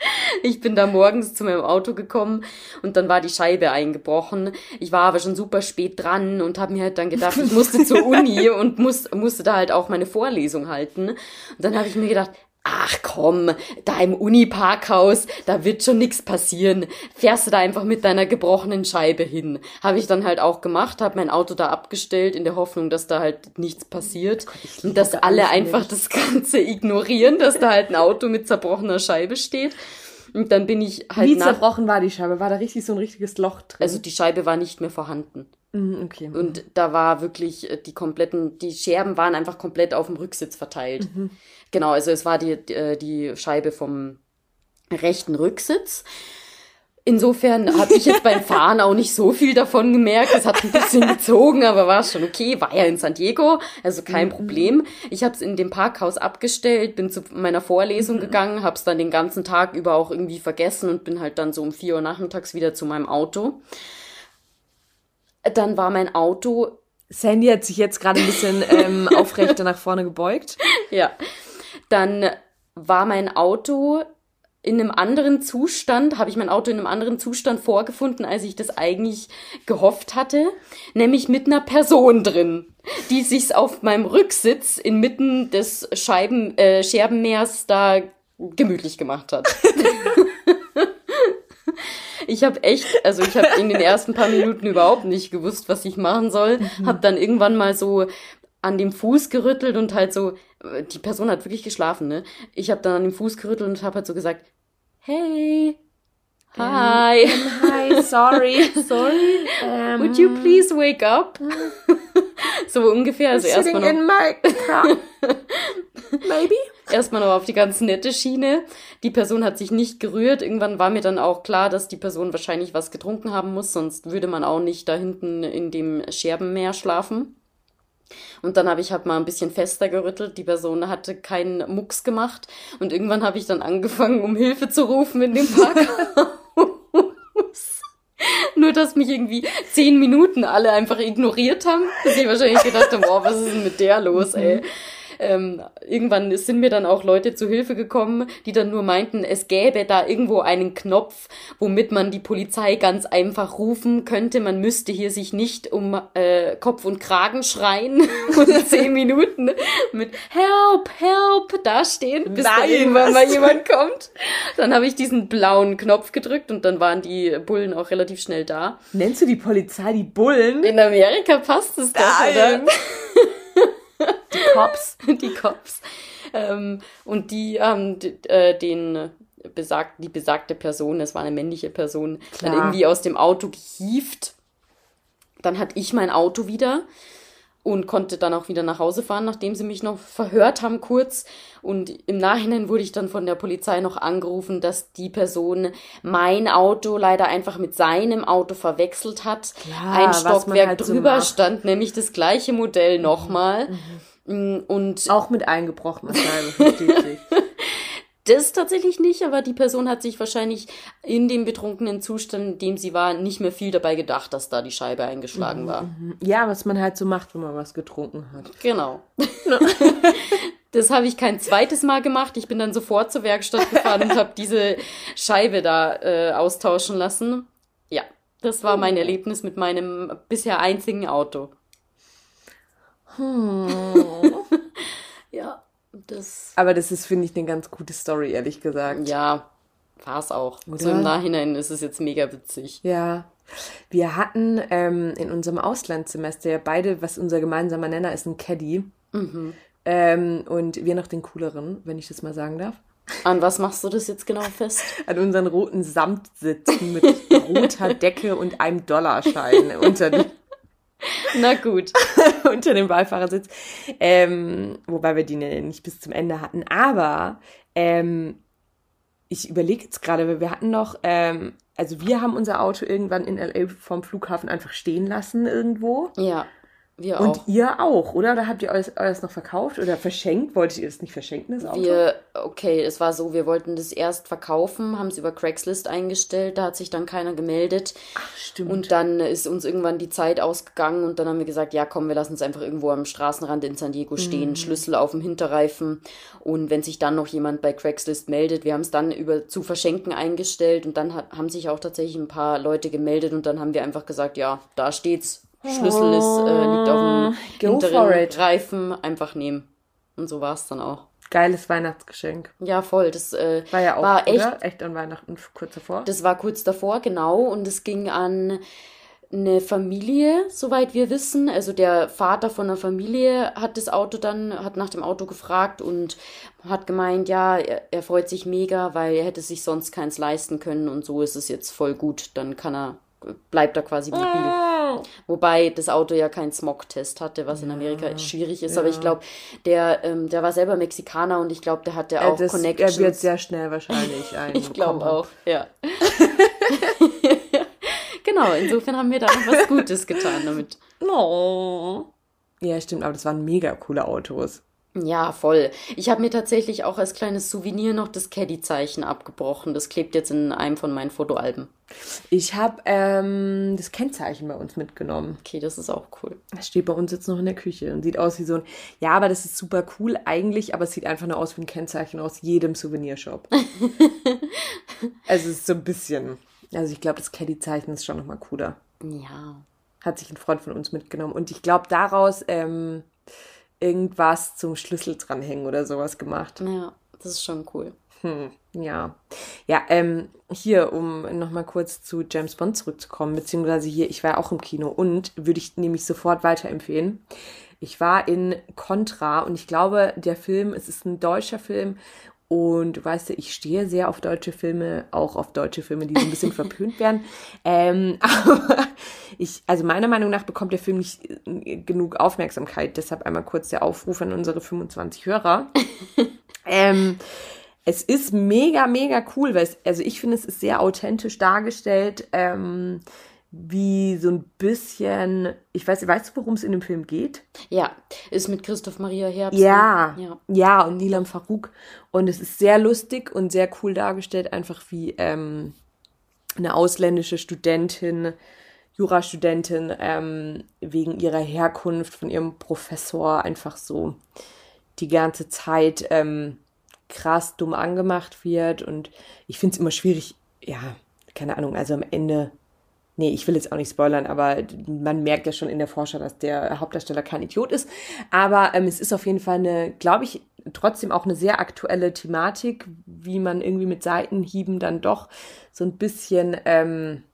ich bin da morgens zu meinem Auto gekommen und dann war die Scheibe eingebrochen. Ich war aber schon super spät dran und habe mir halt dann gedacht, ich musste zur Uni und muss, musste da halt auch meine Vorlesung halten. Und dann habe ich mir gedacht, ach komm, da im Uni-Parkhaus, da wird schon nichts passieren. Fährst du da einfach mit deiner gebrochenen Scheibe hin. Habe ich dann halt auch gemacht, habe mein Auto da abgestellt in der Hoffnung, dass da halt nichts passiert Gott, und dass alle einfach nicht. das Ganze ignorieren, dass da halt ein Auto mit zerbrochener Scheibe steht. Und dann bin ich halt. Wie zerbrochen war die Scheibe? War da richtig so ein richtiges Loch drin? Also die Scheibe war nicht mehr vorhanden. Mhm, okay. Und da war wirklich äh, die kompletten, die Scherben waren einfach komplett auf dem Rücksitz verteilt. Mhm. Genau, also es war die, die, äh, die Scheibe vom rechten Rücksitz. Insofern habe ich jetzt beim Fahren auch nicht so viel davon gemerkt. Es hat ein bisschen gezogen, aber war schon okay. War ja in San Diego, also kein mhm. Problem. Ich habe es in dem Parkhaus abgestellt, bin zu meiner Vorlesung mhm. gegangen, habe es dann den ganzen Tag über auch irgendwie vergessen und bin halt dann so um vier Uhr nachmittags wieder zu meinem Auto. Dann war mein Auto. Sandy hat sich jetzt gerade ein bisschen ähm, aufrechter nach vorne gebeugt. Ja. Dann war mein Auto in einem anderen Zustand, habe ich mein Auto in einem anderen Zustand vorgefunden, als ich das eigentlich gehofft hatte, nämlich mit einer Person drin, die sich auf meinem Rücksitz inmitten des Scheiben, äh, Scherbenmeers da gemütlich gemacht hat. ich habe echt, also ich habe in den ersten paar Minuten überhaupt nicht gewusst, was ich machen soll. Mhm. Habe dann irgendwann mal so an dem Fuß gerüttelt und halt so, die Person hat wirklich geschlafen, ne? Ich habe dann an dem Fuß gerüttelt und habe halt so gesagt, hey, hi, um, hi, sorry, sorry, um, would you please wake up? so ungefähr, also erstmal noch. In my car. Maybe? Erstmal noch auf die ganz nette Schiene. Die Person hat sich nicht gerührt. Irgendwann war mir dann auch klar, dass die Person wahrscheinlich was getrunken haben muss, sonst würde man auch nicht da hinten in dem Scherbenmeer schlafen. Und dann habe ich halt mal ein bisschen fester gerüttelt. Die Person hatte keinen Mucks gemacht. Und irgendwann habe ich dann angefangen, um Hilfe zu rufen in dem Parkhaus. Nur, dass mich irgendwie zehn Minuten alle einfach ignoriert haben. Dass ich wahrscheinlich gedacht habe, boah, was ist denn mit der los, ey? Ähm, irgendwann sind mir dann auch Leute zu Hilfe gekommen, die dann nur meinten, es gäbe da irgendwo einen Knopf, womit man die Polizei ganz einfach rufen könnte. Man müsste hier sich nicht um äh, Kopf und Kragen schreien und zehn Minuten mit Help, Help dastehen, bis Nein, da irgendwann mal jemand kommt. Dann habe ich diesen blauen Knopf gedrückt und dann waren die Bullen auch relativ schnell da. Nennst du die Polizei die Bullen? In Amerika passt es doch, oder? Die Cops. die Cops. Ähm, und die haben äh, den besagt, die besagte Person, es war eine männliche Person, Klar. dann irgendwie aus dem Auto gehieft. Dann hatte ich mein Auto wieder und konnte dann auch wieder nach Hause fahren, nachdem sie mich noch verhört haben kurz. Und im Nachhinein wurde ich dann von der Polizei noch angerufen, dass die Person mein Auto leider einfach mit seinem Auto verwechselt hat. Ja, Ein Stockwerk halt drüber so stand nämlich das gleiche Modell nochmal. Mhm. Mm, und auch mit eingebrochener Scheibe, versteht sich. Das tatsächlich nicht, aber die Person hat sich wahrscheinlich in dem betrunkenen Zustand, in dem sie war, nicht mehr viel dabei gedacht, dass da die Scheibe eingeschlagen mhm, war. Ja, was man halt so macht, wenn man was getrunken hat. Genau. das habe ich kein zweites Mal gemacht. Ich bin dann sofort zur Werkstatt gefahren und habe diese Scheibe da äh, austauschen lassen. Ja, das war mein oh. Erlebnis mit meinem bisher einzigen Auto. Hm. ja, das. Aber das ist, finde ich, eine ganz gute Story, ehrlich gesagt. Ja, war es auch. Oder? So im Nachhinein ist es jetzt mega witzig. Ja. Wir hatten ähm, in unserem Auslandssemester ja beide, was unser gemeinsamer Nenner ist, ein Caddy. Mhm. Ähm, und wir noch den cooleren, wenn ich das mal sagen darf. An was machst du das jetzt genau fest? An unseren roten Samtsitzen mit roter Decke und einem Dollarschein unter den Na gut. unter dem Beifahrersitz. Ähm, wobei wir die nicht bis zum Ende hatten. Aber ähm, ich überlege jetzt gerade, weil wir hatten noch, ähm, also wir haben unser Auto irgendwann in LA vom Flughafen einfach stehen lassen irgendwo. Ja. Wir und auch. ihr auch, oder? Oder habt ihr euch alles noch verkauft oder verschenkt? Wolltet ihr das nicht verschenken, das Auto? Wir, okay, es war so, wir wollten das erst verkaufen, haben es über Craigslist eingestellt, da hat sich dann keiner gemeldet. Ach, stimmt. Und dann ist uns irgendwann die Zeit ausgegangen und dann haben wir gesagt, ja komm, wir lassen es einfach irgendwo am Straßenrand in San Diego stehen, mhm. Schlüssel auf dem Hinterreifen. Und wenn sich dann noch jemand bei Craigslist meldet, wir haben es dann über zu verschenken eingestellt und dann hat, haben sich auch tatsächlich ein paar Leute gemeldet und dann haben wir einfach gesagt, ja, da steht's Schlüssel ist, äh, liegt auf dem oh, Go hinteren Reifen, einfach nehmen. Und so war es dann auch. geiles Weihnachtsgeschenk. Ja, voll. Das äh, war ja auch war echt, echt an Weihnachten kurz davor. Das war kurz davor, genau. Und es ging an eine Familie, soweit wir wissen. Also der Vater von der Familie hat das Auto dann, hat nach dem Auto gefragt und hat gemeint, ja, er, er freut sich mega, weil er hätte sich sonst keins leisten können und so ist es jetzt voll gut. Dann kann er, bleibt er quasi mobil. Oh. Wobei das Auto ja keinen Smog-Test hatte, was in Amerika ja, schwierig ist. Ja. Aber ich glaube, der, ähm, der war selber Mexikaner und ich glaube, der hatte auch das, Connections. Er wird sehr schnell wahrscheinlich ein. ich glaube auch, ja. Genau, insofern haben wir da noch was Gutes getan damit. Oh. Ja, stimmt, aber das waren mega coole Autos. Ja, voll. Ich habe mir tatsächlich auch als kleines Souvenir noch das Caddy-Zeichen abgebrochen. Das klebt jetzt in einem von meinen Fotoalben. Ich habe ähm, das Kennzeichen bei uns mitgenommen. Okay, das ist auch cool. Das steht bei uns jetzt noch in der Küche und sieht aus wie so ein. Ja, aber das ist super cool eigentlich, aber es sieht einfach nur aus wie ein Kennzeichen aus jedem Souvenirshop. also es ist so ein bisschen. Also ich glaube, das Caddy-Zeichen ist schon nochmal cooler. Ja. Hat sich ein Freund von uns mitgenommen. Und ich glaube, daraus ähm, irgendwas zum Schlüssel dranhängen oder sowas gemacht. Ja, das ist schon cool. Hm, ja. Ja, ähm, hier, um nochmal kurz zu James Bond zurückzukommen, beziehungsweise hier, ich war ja auch im Kino und würde ich nämlich sofort weiterempfehlen. Ich war in Contra und ich glaube, der Film, es ist ein deutscher Film und weißt du, ich stehe sehr auf deutsche Filme, auch auf deutsche Filme, die so ein bisschen verpönt werden. Ähm, aber ich, also meiner Meinung nach bekommt der Film nicht äh, genug Aufmerksamkeit. Deshalb einmal kurz der Aufruf an unsere 25 Hörer. ähm, es ist mega, mega cool, weil es, also ich finde, es ist sehr authentisch dargestellt. Ähm, wie so ein bisschen, ich weiß, weißt du, worum es in dem Film geht? Ja, ist mit Christoph Maria Herbst. Ja, ja, ja, und Nilam Farouk. Und es ist sehr lustig und sehr cool dargestellt, einfach wie ähm, eine ausländische Studentin, Jurastudentin, ähm, wegen ihrer Herkunft von ihrem Professor einfach so die ganze Zeit ähm, krass dumm angemacht wird. Und ich finde es immer schwierig, ja, keine Ahnung, also am Ende nee, ich will jetzt auch nicht spoilern, aber man merkt ja schon in der Vorschau, dass der Hauptdarsteller kein Idiot ist. Aber ähm, es ist auf jeden Fall eine, glaube ich, trotzdem auch eine sehr aktuelle Thematik, wie man irgendwie mit Seitenhieben dann doch so ein bisschen ähm,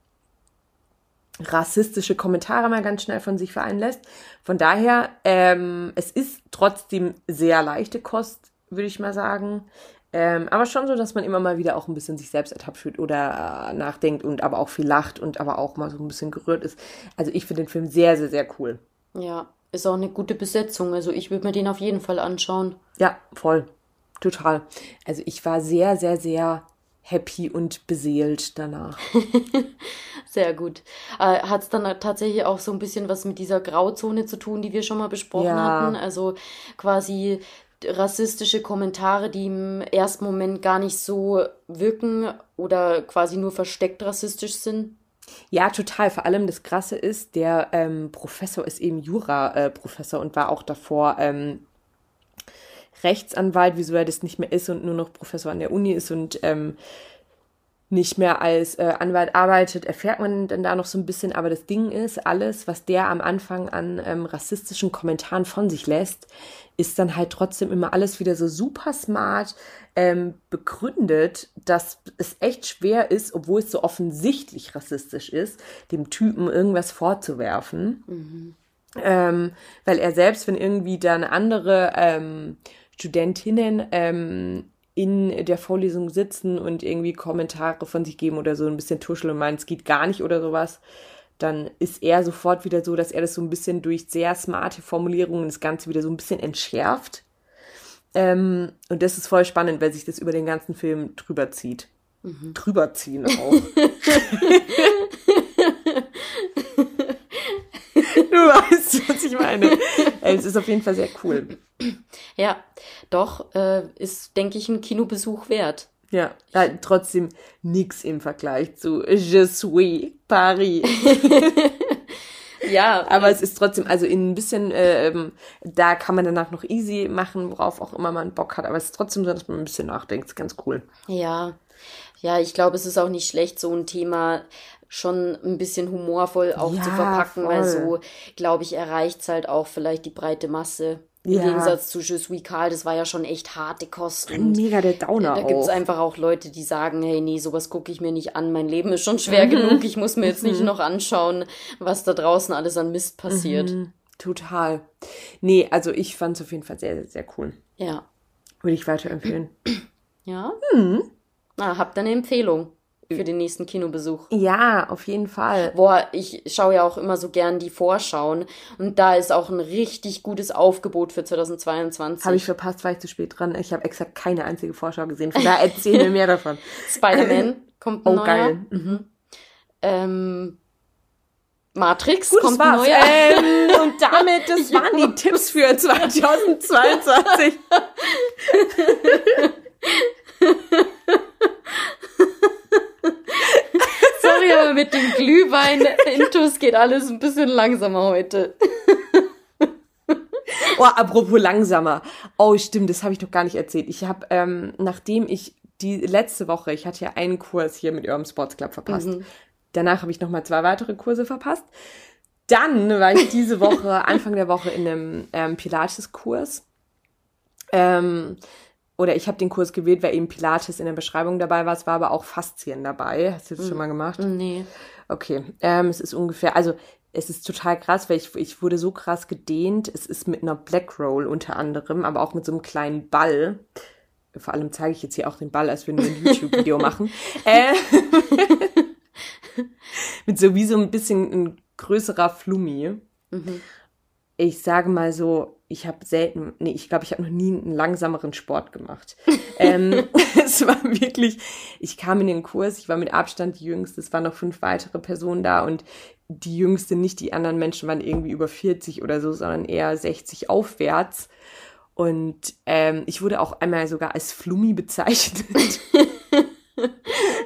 rassistische Kommentare mal ganz schnell von sich vereinen lässt. Von daher, ähm, es ist trotzdem sehr leichte Kost, würde ich mal sagen. Ähm, aber schon so, dass man immer mal wieder auch ein bisschen sich selbst ertappt fühlt oder äh, nachdenkt und aber auch viel lacht und aber auch mal so ein bisschen gerührt ist. Also ich finde den Film sehr, sehr, sehr cool. Ja, ist auch eine gute Besetzung. Also ich würde mir den auf jeden Fall anschauen. Ja, voll. Total. Also ich war sehr, sehr, sehr happy und beseelt danach. sehr gut. Äh, Hat es dann tatsächlich auch so ein bisschen was mit dieser Grauzone zu tun, die wir schon mal besprochen ja. hatten? Also quasi rassistische Kommentare, die im ersten Moment gar nicht so wirken oder quasi nur versteckt rassistisch sind? Ja, total. Vor allem das Krasse ist, der ähm, Professor ist eben Jura-Professor äh, und war auch davor ähm, Rechtsanwalt, wieso er das nicht mehr ist und nur noch Professor an der Uni ist und ähm, nicht mehr als äh, Anwalt arbeitet, erfährt man dann da noch so ein bisschen. Aber das Ding ist, alles, was der am Anfang an ähm, rassistischen Kommentaren von sich lässt, ist dann halt trotzdem immer alles wieder so super smart ähm, begründet, dass es echt schwer ist, obwohl es so offensichtlich rassistisch ist, dem Typen irgendwas vorzuwerfen. Mhm. Ähm, weil er selbst, wenn irgendwie dann andere ähm, Studentinnen ähm, in der Vorlesung sitzen und irgendwie Kommentare von sich geben oder so ein bisschen tuscheln und meinen, es geht gar nicht oder sowas, dann ist er sofort wieder so, dass er das so ein bisschen durch sehr smarte Formulierungen das Ganze wieder so ein bisschen entschärft. Ähm, und das ist voll spannend, weil sich das über den ganzen Film drüber zieht. Mhm. Drüber ziehen auch. du weißt, was ich meine. Es ist auf jeden Fall sehr cool. Ja, doch, äh, ist, denke ich, ein Kinobesuch wert. Ja, halt trotzdem nix im Vergleich zu Je suis Paris. ja. Aber es ist trotzdem, also in ein bisschen, ähm, da kann man danach noch easy machen, worauf auch immer man Bock hat. Aber es ist trotzdem so, dass man ein bisschen nachdenkt. Ist ganz cool. Ja. Ja, ich glaube, es ist auch nicht schlecht, so ein Thema schon ein bisschen humorvoll auch ja, zu verpacken, voll. weil so, glaube ich, erreicht es halt auch vielleicht die breite Masse. Ja. Im Gegensatz zu Je suis Karl, das war ja schon echt harte Kost. Und Mega der Downer Da gibt es einfach auch Leute, die sagen, hey, nee, sowas gucke ich mir nicht an. Mein Leben ist schon schwer mhm. genug. Ich muss mir jetzt nicht mhm. noch anschauen, was da draußen alles an Mist passiert. Mhm. Total. Nee, also ich fand es auf jeden Fall sehr, sehr, sehr cool. Ja. Würde ich weiterempfehlen. Ja? Mhm. Na, habt ihr eine Empfehlung? Für den nächsten Kinobesuch. Ja, auf jeden Fall. Boah, ich schaue ja auch immer so gern die Vorschauen und da ist auch ein richtig gutes Aufgebot für 2022. Habe ich verpasst, war ich zu spät dran. Ich habe exakt keine einzige Vorschau gesehen. Von daher erzähl mir mehr davon. Spider-Man kommt ein oh, neuer. geil. Mhm. Ähm, Matrix Gut, kommt ein neuer. Ähm, und damit, das waren die Tipps für 2022. Sorry, aber mit dem Glühwein intus geht alles ein bisschen langsamer heute. Oh, apropos langsamer. Oh, stimmt, das habe ich doch gar nicht erzählt. Ich habe, ähm, nachdem ich die letzte Woche, ich hatte ja einen Kurs hier mit Urban Sports Club verpasst. Mhm. Danach habe ich nochmal zwei weitere Kurse verpasst. Dann war ich diese Woche, Anfang der Woche, in einem ähm, Pilates-Kurs. Ähm, oder ich habe den Kurs gewählt, weil eben Pilates in der Beschreibung dabei war. Es war aber auch Faszien dabei. Hast du das schon mal gemacht? Nee. Okay. Ähm, es ist ungefähr, also es ist total krass, weil ich, ich wurde so krass gedehnt. Es ist mit einer Black Roll unter anderem, aber auch mit so einem kleinen Ball. Vor allem zeige ich jetzt hier auch den Ball, als würden wir ein YouTube-Video machen. Äh, mit so wie so ein bisschen ein größerer Flummi. Mhm. Ich sage mal so, ich habe selten, nee, ich glaube, ich habe noch nie einen langsameren Sport gemacht. ähm, es war wirklich, ich kam in den Kurs, ich war mit Abstand die Jüngste, es waren noch fünf weitere Personen da und die Jüngste, nicht die anderen Menschen waren irgendwie über 40 oder so, sondern eher 60 aufwärts. Und ähm, ich wurde auch einmal sogar als Flummi bezeichnet.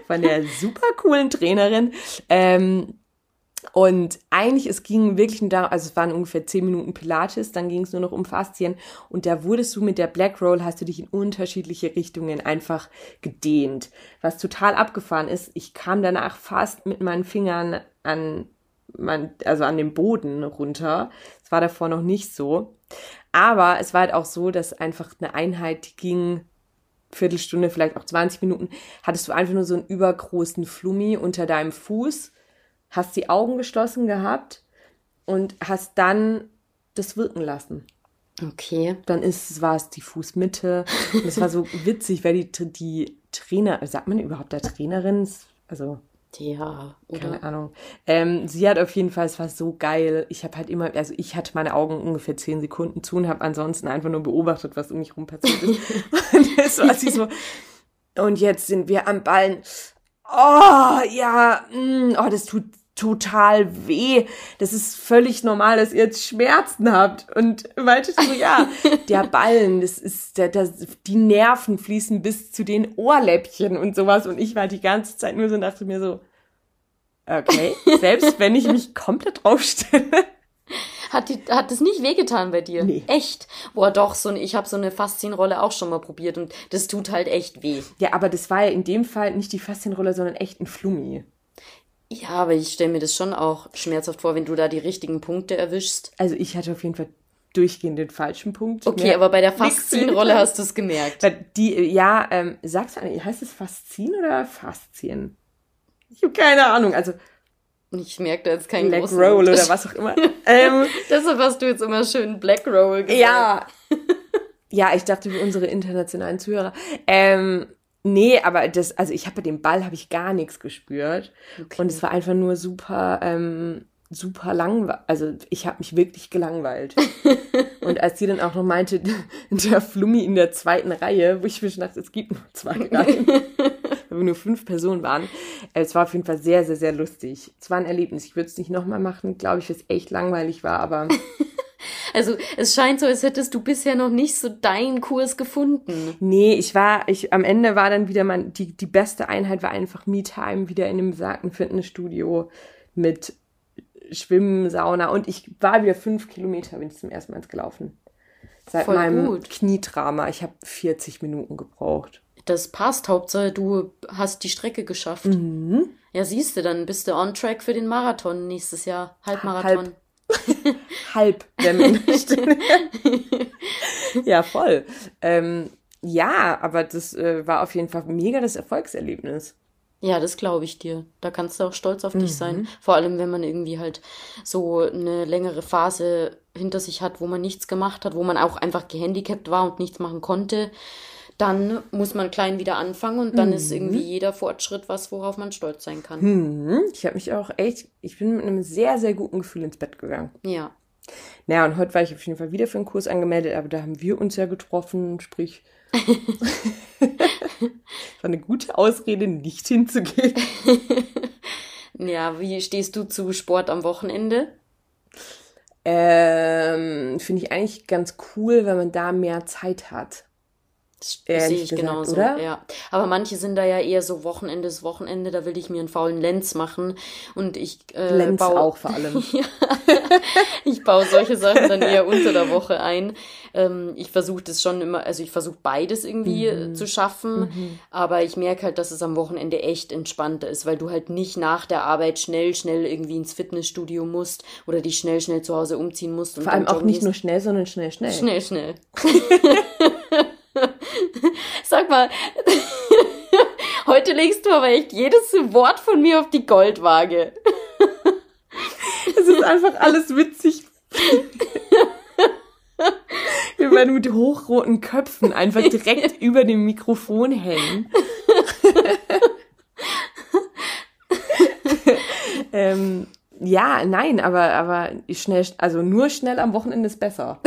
Von der super coolen Trainerin. Ähm, und eigentlich, es ging wirklich nur darum, also es waren ungefähr zehn Minuten Pilates, dann ging es nur noch um Faszien. Und da wurdest du mit der Black Roll, hast du dich in unterschiedliche Richtungen einfach gedehnt. Was total abgefahren ist, ich kam danach fast mit meinen Fingern an, mein, also an den Boden runter. Es war davor noch nicht so. Aber es war halt auch so, dass einfach eine Einheit, ging Viertelstunde, vielleicht auch 20 Minuten, hattest du einfach nur so einen übergroßen Flummi unter deinem Fuß hast die Augen geschlossen gehabt und hast dann das wirken lassen. Okay. Dann ist, war es die Fußmitte. Und es war so witzig, weil die, die Trainer, sagt man überhaupt der Trainerin? Also. Ja, oder? Keine Ahnung. Ähm, sie hat auf jeden Fall, es war so geil. Ich habe halt immer, also ich hatte meine Augen ungefähr zehn Sekunden zu und habe ansonsten einfach nur beobachtet, was um mich rum passiert ist. und das war sie so. Und jetzt sind wir am Ballen. Oh, ja, mh, mm, oh, das tut total weh. Das ist völlig normal, dass ihr jetzt Schmerzen habt. Und meinte so, ja, der Ballen, das ist, der, der, die Nerven fließen bis zu den Ohrläppchen und sowas. Und ich war die ganze Zeit nur so und dachte mir so, okay, selbst wenn ich mich komplett draufstelle. Hat, die, hat das nicht wehgetan bei dir? Nee. Echt? Boah, doch, so, ich habe so eine Faszienrolle auch schon mal probiert und das tut halt echt weh. Ja, aber das war ja in dem Fall nicht die Faszienrolle, sondern echt ein Flummi. Ja, aber ich stelle mir das schon auch schmerzhaft vor, wenn du da die richtigen Punkte erwischst. Also ich hatte auf jeden Fall durchgehend den falschen Punkt. Okay, Mehr aber bei der Faszienrolle hast du es gemerkt. Die, ja, ähm, sagst du, heißt es Faszien oder Faszien? Ich habe keine Ahnung. Also ich merke da jetzt keinen Black großen Roll oder was auch immer. ähm, Deshalb hast du jetzt immer schön Black Roll gesagt. Ja. ja, ich dachte für unsere internationalen Zuhörer. Ähm, Nee, aber das, also ich habe bei dem Ball habe ich gar nichts gespürt. Okay. Und es war einfach nur super, ähm, super langweilig. Also ich habe mich wirklich gelangweilt. und als sie dann auch noch meinte, der Flummi in der zweiten Reihe, wo ich mir schon dachte, es gibt nur zwei Reihen, weil wir nur fünf Personen waren. Äh, es war auf jeden Fall sehr, sehr, sehr lustig. Es war ein Erlebnis. Ich würde es nicht nochmal machen, glaube ich, weil es echt langweilig war, aber Also es scheint so, als hättest du bisher noch nicht so deinen Kurs gefunden. Nee, ich war, ich am Ende war dann wieder mal, die, die beste Einheit war einfach Me-Time wieder in dem besagten Fitnessstudio mit Schwimmen, Sauna und ich war wieder fünf Kilometer, bin ich zum ersten Mal gelaufen. Seit Voll meinem gut. Kniedrama. Ich habe 40 Minuten gebraucht. Das passt. Hauptsache, du hast die Strecke geschafft. Mhm. Ja, siehst du, dann bist du on track für den Marathon nächstes Jahr. Halbmarathon. Halb Halb der Mindeststelle. ja, voll. Ähm, ja, aber das äh, war auf jeden Fall mega das Erfolgserlebnis. Ja, das glaube ich dir. Da kannst du auch stolz auf mhm. dich sein. Vor allem, wenn man irgendwie halt so eine längere Phase hinter sich hat, wo man nichts gemacht hat, wo man auch einfach gehandicapt war und nichts machen konnte. Dann muss man klein wieder anfangen und dann mhm. ist irgendwie jeder Fortschritt was, worauf man stolz sein kann. Mhm. Ich habe mich auch echt, ich bin mit einem sehr, sehr guten Gefühl ins Bett gegangen. Ja. Naja, und heute war ich auf jeden Fall wieder für einen Kurs angemeldet, aber da haben wir uns ja getroffen, sprich, war eine gute Ausrede, nicht hinzugehen. ja, wie stehst du zu Sport am Wochenende? Ähm, Finde ich eigentlich ganz cool, wenn man da mehr Zeit hat. Sehe ich gesagt, genauso, oder? ja. Aber manche sind da ja eher so Wochenende ist Wochenende, da will ich mir einen faulen Lenz machen und ich äh, Lenz baue, auch vor allem. ja, ich baue solche Sachen dann eher unter der Woche ein. Ähm, ich versuche das schon immer, also ich versuche beides irgendwie mhm. zu schaffen, mhm. aber ich merke halt, dass es am Wochenende echt entspannter ist, weil du halt nicht nach der Arbeit schnell, schnell irgendwie ins Fitnessstudio musst oder dich schnell, schnell zu Hause umziehen musst. Vor allem auch nicht nur schnell, sondern schnell, schnell. Schnell, schnell. Sag mal, heute legst du aber echt jedes Wort von mir auf die Goldwaage. Es ist einfach alles witzig. Wir werden mit hochroten Köpfen einfach direkt über dem Mikrofon hängen. ähm, ja, nein, aber, aber schnell, also nur schnell am Wochenende ist besser.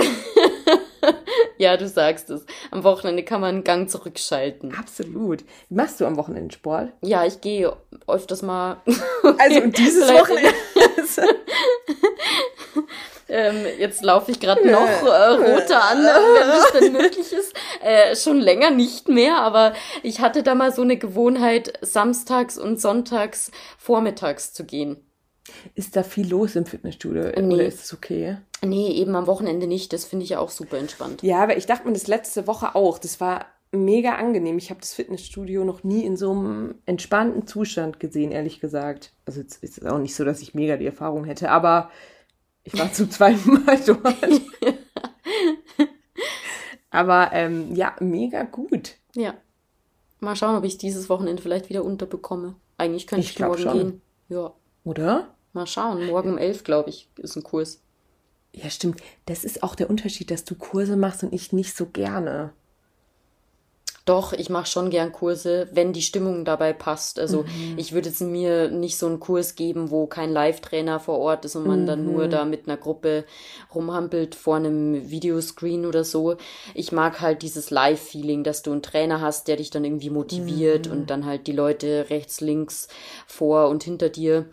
Ja, du sagst es. Am Wochenende kann man einen Gang zurückschalten. Absolut. Machst du am Wochenende Sport? Ja, ich gehe öfters mal. Also dieses Wochenende. ähm, jetzt laufe ich gerade noch äh, roter an, wenn das denn möglich ist. Äh, schon länger nicht mehr, aber ich hatte da mal so eine Gewohnheit, samstags und sonntags vormittags zu gehen. Ist da viel los im Fitnessstudio nee. oder ist es okay? Nee, eben am Wochenende nicht. Das finde ich ja auch super entspannt. Ja, aber ich dachte mir das letzte Woche auch. Das war mega angenehm. Ich habe das Fitnessstudio noch nie in so einem entspannten Zustand gesehen, ehrlich gesagt. Also es ist auch nicht so, dass ich mega die Erfahrung hätte, aber ich war zum zweiten Mal dort. aber ähm, ja, mega gut. Ja. Mal schauen, ob ich dieses Wochenende vielleicht wieder unterbekomme. Eigentlich könnte ich, ich morgen schon. gehen. Ja. Oder? Mal schauen. Morgen um elf, glaube ich, ist ein Kurs. Ja, stimmt. Das ist auch der Unterschied, dass du Kurse machst und ich nicht so gerne. Doch, ich mache schon gern Kurse, wenn die Stimmung dabei passt. Also mhm. ich würde jetzt mir nicht so einen Kurs geben, wo kein Live-Trainer vor Ort ist und man mhm. dann nur da mit einer Gruppe rumhampelt vor einem Videoscreen oder so. Ich mag halt dieses Live-Feeling, dass du einen Trainer hast, der dich dann irgendwie motiviert mhm. und dann halt die Leute rechts, links, vor und hinter dir,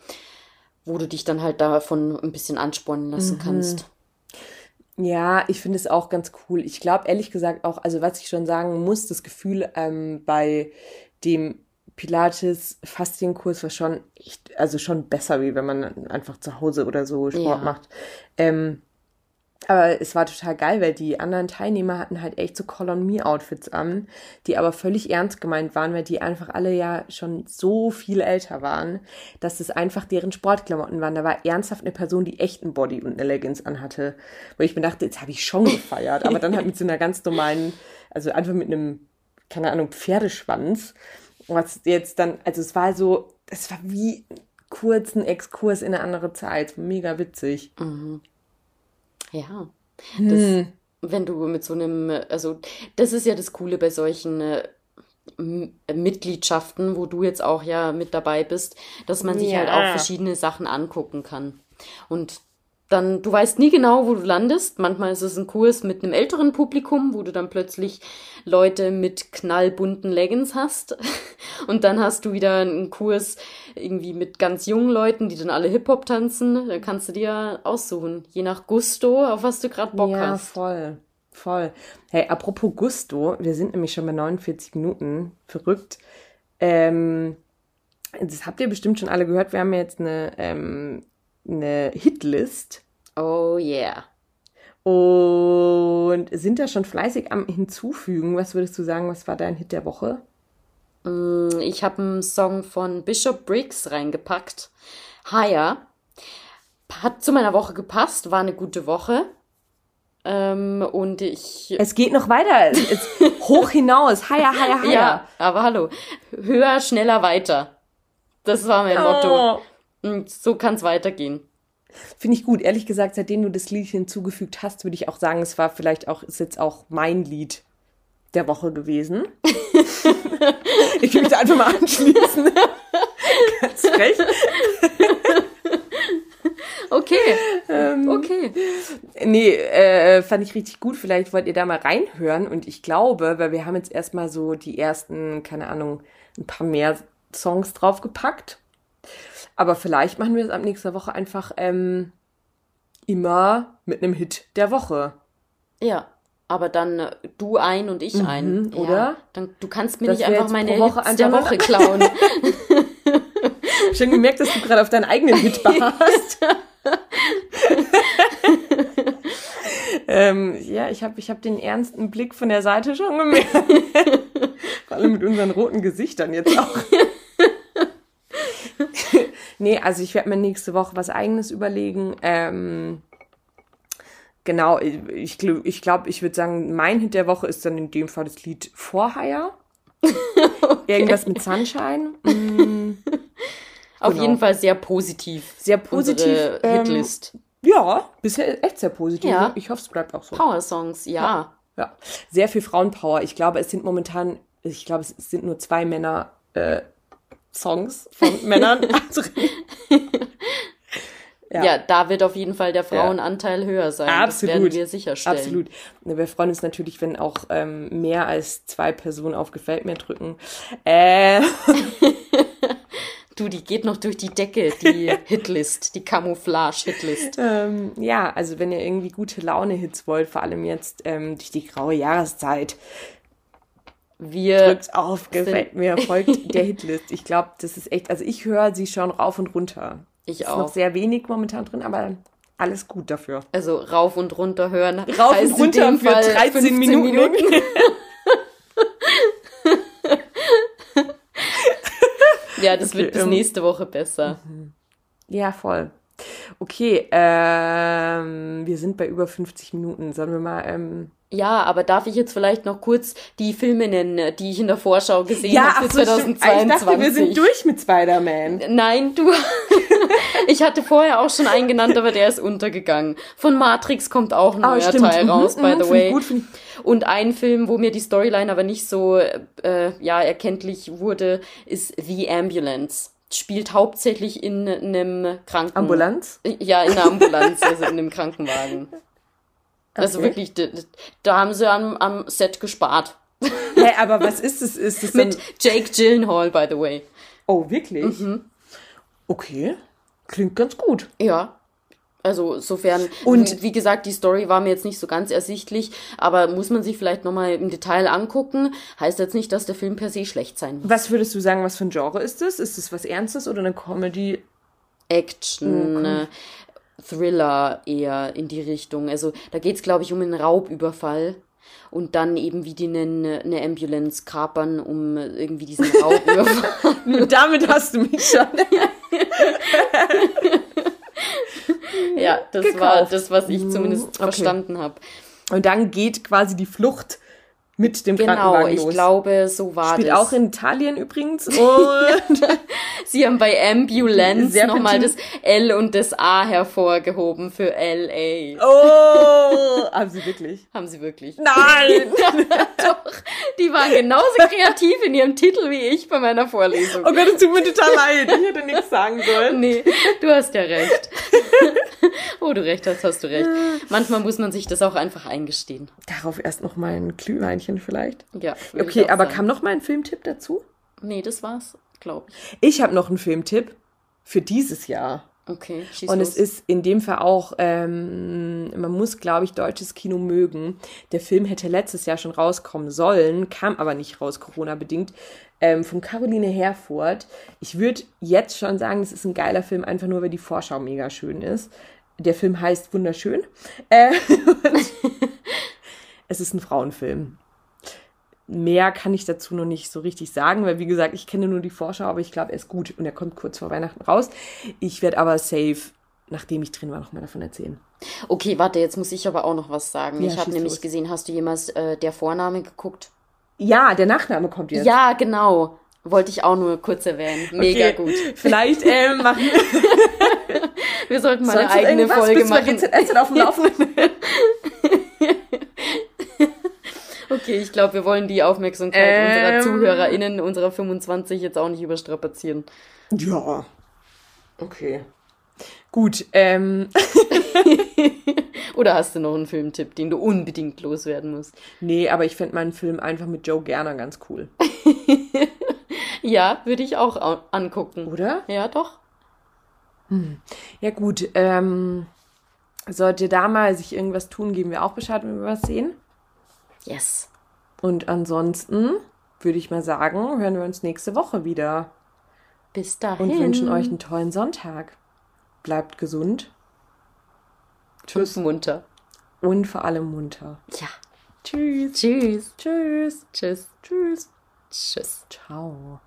wo du dich dann halt davon ein bisschen anspornen lassen mhm. kannst. Ja, ich finde es auch ganz cool. Ich glaube ehrlich gesagt auch, also was ich schon sagen muss, das Gefühl ähm, bei dem Pilates Fastienkurs war schon echt, also schon besser, wie wenn man einfach zu Hause oder so Sport ja. macht. Ähm, aber es war total geil, weil die anderen Teilnehmer hatten halt echt so Call-on-Me-Outfits an, die aber völlig ernst gemeint waren, weil die einfach alle ja schon so viel älter waren, dass es einfach deren Sportklamotten waren. Da war ernsthaft eine Person, die echt einen Body und eine Leggings anhatte, wo ich mir dachte, jetzt habe ich schon gefeiert, aber dann halt mit so einer ganz normalen, also einfach mit einem, keine Ahnung, Pferdeschwanz. Was jetzt dann, also es war so, es war wie kurzen Exkurs in eine andere Zeit. Mega witzig. Mhm. Ja. Das, hm. Wenn du mit so einem, also das ist ja das Coole bei solchen äh, Mitgliedschaften, wo du jetzt auch ja mit dabei bist, dass man sich ja. halt auch verschiedene Sachen angucken kann. Und dann, du weißt nie genau, wo du landest. Manchmal ist es ein Kurs mit einem älteren Publikum, wo du dann plötzlich Leute mit knallbunten Leggings hast. Und dann hast du wieder einen Kurs irgendwie mit ganz jungen Leuten, die dann alle Hip-Hop tanzen. Da kannst du dir aussuchen, je nach Gusto, auf was du gerade Bock ja, hast. Ja, voll. Voll. Hey, apropos Gusto, wir sind nämlich schon bei 49 Minuten. Verrückt. Ähm, das habt ihr bestimmt schon alle gehört. Wir haben jetzt eine, ähm, eine Hitlist Oh yeah. Und sind da schon fleißig am Hinzufügen. Was würdest du sagen, was war dein Hit der Woche? Mm, ich habe einen Song von Bishop Briggs reingepackt. Higher. hat zu meiner Woche gepasst, war eine gute Woche. Ähm, und ich. Es geht noch weiter. Es, hoch hinaus. Higher, higher, higher. Ja, aber hallo. Höher, schneller, weiter. Das war mein oh. Motto. Und so kann es weitergehen. Finde ich gut. Ehrlich gesagt, seitdem du das Lied hinzugefügt hast, würde ich auch sagen, es war vielleicht auch, ist jetzt auch mein Lied der Woche gewesen. ich will mich da einfach mal anschließen. Ganz recht. Okay. Ähm, okay. Nee, äh, fand ich richtig gut. Vielleicht wollt ihr da mal reinhören. Und ich glaube, weil wir haben jetzt erstmal so die ersten, keine Ahnung, ein paar mehr Songs draufgepackt. Aber vielleicht machen wir es ab nächster Woche einfach ähm, immer mit einem Hit der Woche. Ja, aber dann äh, du ein und ich mhm, ein. Oder? Ja, dann, du kannst mir das nicht einfach meine Woche Hits der Woche klauen. Schon gemerkt, dass du gerade auf deinen eigenen Hit hast. ähm, ja, ich habe ich hab den ernsten Blick von der Seite schon gemerkt. Vor allem mit unseren roten Gesichtern jetzt auch. Nee, also ich werde mir nächste Woche was eigenes überlegen. Ähm, genau, ich glaube, ich, glaub, ich würde sagen, mein Hit der Woche ist dann in dem Fall das Lied Vorheier. okay. Irgendwas mit Sunshine. Mm. Auf genau. jeden Fall sehr positiv. Sehr positiv. Ähm, Hitlist. Ja, bisher echt sehr positiv. Ja. Ich hoffe, es bleibt auch so. Power-Songs, ja. ja. Ja, sehr viel Frauenpower. Ich glaube, es sind momentan, ich glaube, es sind nur zwei Männer äh, Songs von Männern. ja. ja. da wird auf jeden Fall der Frauenanteil ja. höher sein. Absolut. Das werden wir sicherstellen. Absolut. Wir freuen uns natürlich, wenn auch ähm, mehr als zwei Personen auf Gefällt mir drücken. Äh. Du, die geht noch durch die Decke, die Hitlist, die Camouflage-Hitlist. Ähm, ja, also wenn ihr irgendwie gute Laune-Hits wollt, vor allem jetzt ähm, durch die graue Jahreszeit, wir drückt auf, gefällt mir, folgt der Hitlist. Ich glaube, das ist echt, also ich höre sie schon rauf und runter. Ich auch. Ist noch sehr wenig momentan drin, aber alles gut dafür. Also rauf und runter hören. Rauf und runter für Fall 13 Minuten. Minuten. Ja, das okay, wird bis ähm, nächste Woche besser. Ja, voll. Okay, ähm, wir sind bei über 50 Minuten. Sollen wir mal. Ähm ja, aber darf ich jetzt vielleicht noch kurz die Filme nennen, die ich in der Vorschau gesehen ja, habe für 2022? Ich dachte, wir sind durch mit Spider-Man. Nein, du. ich hatte vorher auch schon einen genannt, aber der ist untergegangen. Von Matrix kommt auch ein oh, neuer stimmt. Teil raus, mhm, by the way. Und ein Film, wo mir die Storyline aber nicht so äh, ja erkenntlich wurde, ist The Ambulance spielt hauptsächlich in einem Kranken... Ambulanz? Ja, in einer Ambulanz, also in einem Krankenwagen. Also okay. wirklich, da, haben sie am, am Set gespart. Hä, aber was ist es? Ist es Mit Jake Gyllenhaal, by the way. Oh, wirklich? Mhm. Okay. Klingt ganz gut. Ja. Also sofern, und wie gesagt, die Story war mir jetzt nicht so ganz ersichtlich, aber muss man sich vielleicht nochmal im Detail angucken. Heißt jetzt nicht, dass der Film per se schlecht sein muss. Was würdest du sagen, was für ein Genre ist es? Ist es was Ernstes oder eine Comedy? Action. Okay. Thriller eher in die Richtung. Also da geht es, glaube ich, um einen Raubüberfall. Und dann eben, wie die eine, eine Ambulance kapern, um irgendwie diesen Raubüberfall. Damit hast du mich schon. ja, das Gekauft. war das, was ich zumindest okay. verstanden habe. Und dann geht quasi die Flucht mit dem genau, Krankenwagen los. Genau, ich glaube, so war Spielt das. auch in Italien übrigens. Und Sie haben bei Ambulance nochmal das L und das A hervorgehoben für LA. Oh, haben Sie wirklich? Haben Sie wirklich? Nein! Doch, die waren genauso kreativ in ihrem Titel wie ich bei meiner Vorlesung. Oh Gott, es tut mir total leid. Ich hätte nichts sagen sollen. Nee, du hast ja recht. oh, du recht hast, hast du recht. Manchmal muss man sich das auch einfach eingestehen. Darauf erst noch mal ein Glühweinchen vielleicht. Ja. Okay, aber sagen. kam noch mal ein Filmtipp dazu? Nee, das war's, glaube ich. Ich habe noch einen Filmtipp für dieses Jahr. Okay, schieß Und los. es ist in dem Fall auch, ähm, man muss, glaube ich, deutsches Kino mögen. Der Film hätte letztes Jahr schon rauskommen sollen, kam aber nicht raus, Corona-bedingt, ähm, von Caroline Herfurth. Ich würde jetzt schon sagen, das ist ein geiler Film, einfach nur, weil die Vorschau mega schön ist. Der Film heißt Wunderschön. Äh, es ist ein Frauenfilm. Mehr kann ich dazu noch nicht so richtig sagen, weil wie gesagt, ich kenne nur die Vorschau, aber ich glaube, er ist gut und er kommt kurz vor Weihnachten raus. Ich werde aber safe nachdem ich drin war, nochmal davon erzählen. Okay, warte, jetzt muss ich aber auch noch was sagen. Ja, ich habe nämlich los. gesehen, hast du jemals äh, der Vorname geguckt? Ja, der Nachname kommt jetzt. Ja, genau. Wollte ich auch nur kurz erwähnen. Mega okay. gut. Vielleicht ähm, machen wir sollten mal Sonst eine eigene Folge Bist machen. GZS auf dem Laufenden. okay, ich glaube, wir wollen die Aufmerksamkeit ähm, unserer ZuhörerInnen, unserer 25 jetzt auch nicht überstrapazieren. Ja. Okay. Gut, ähm. Oder hast du noch einen Filmtipp, den du unbedingt loswerden musst? Nee, aber ich finde meinen Film einfach mit Joe Gerner ganz cool. ja, würde ich auch angucken. Oder? Ja, doch. Hm. Ja, gut. Ähm, sollte da mal sich irgendwas tun, geben wir auch Bescheid, wenn wir was sehen. Yes. Und ansonsten würde ich mal sagen, hören wir uns nächste Woche wieder. Bis dahin. Und wünschen euch einen tollen Sonntag. Bleibt gesund. Tschüss. Und munter. Und vor allem munter. Ja. Tschüss. Tschüss. Tschüss. Tschüss. Tschüss. Tschüss. Ciao.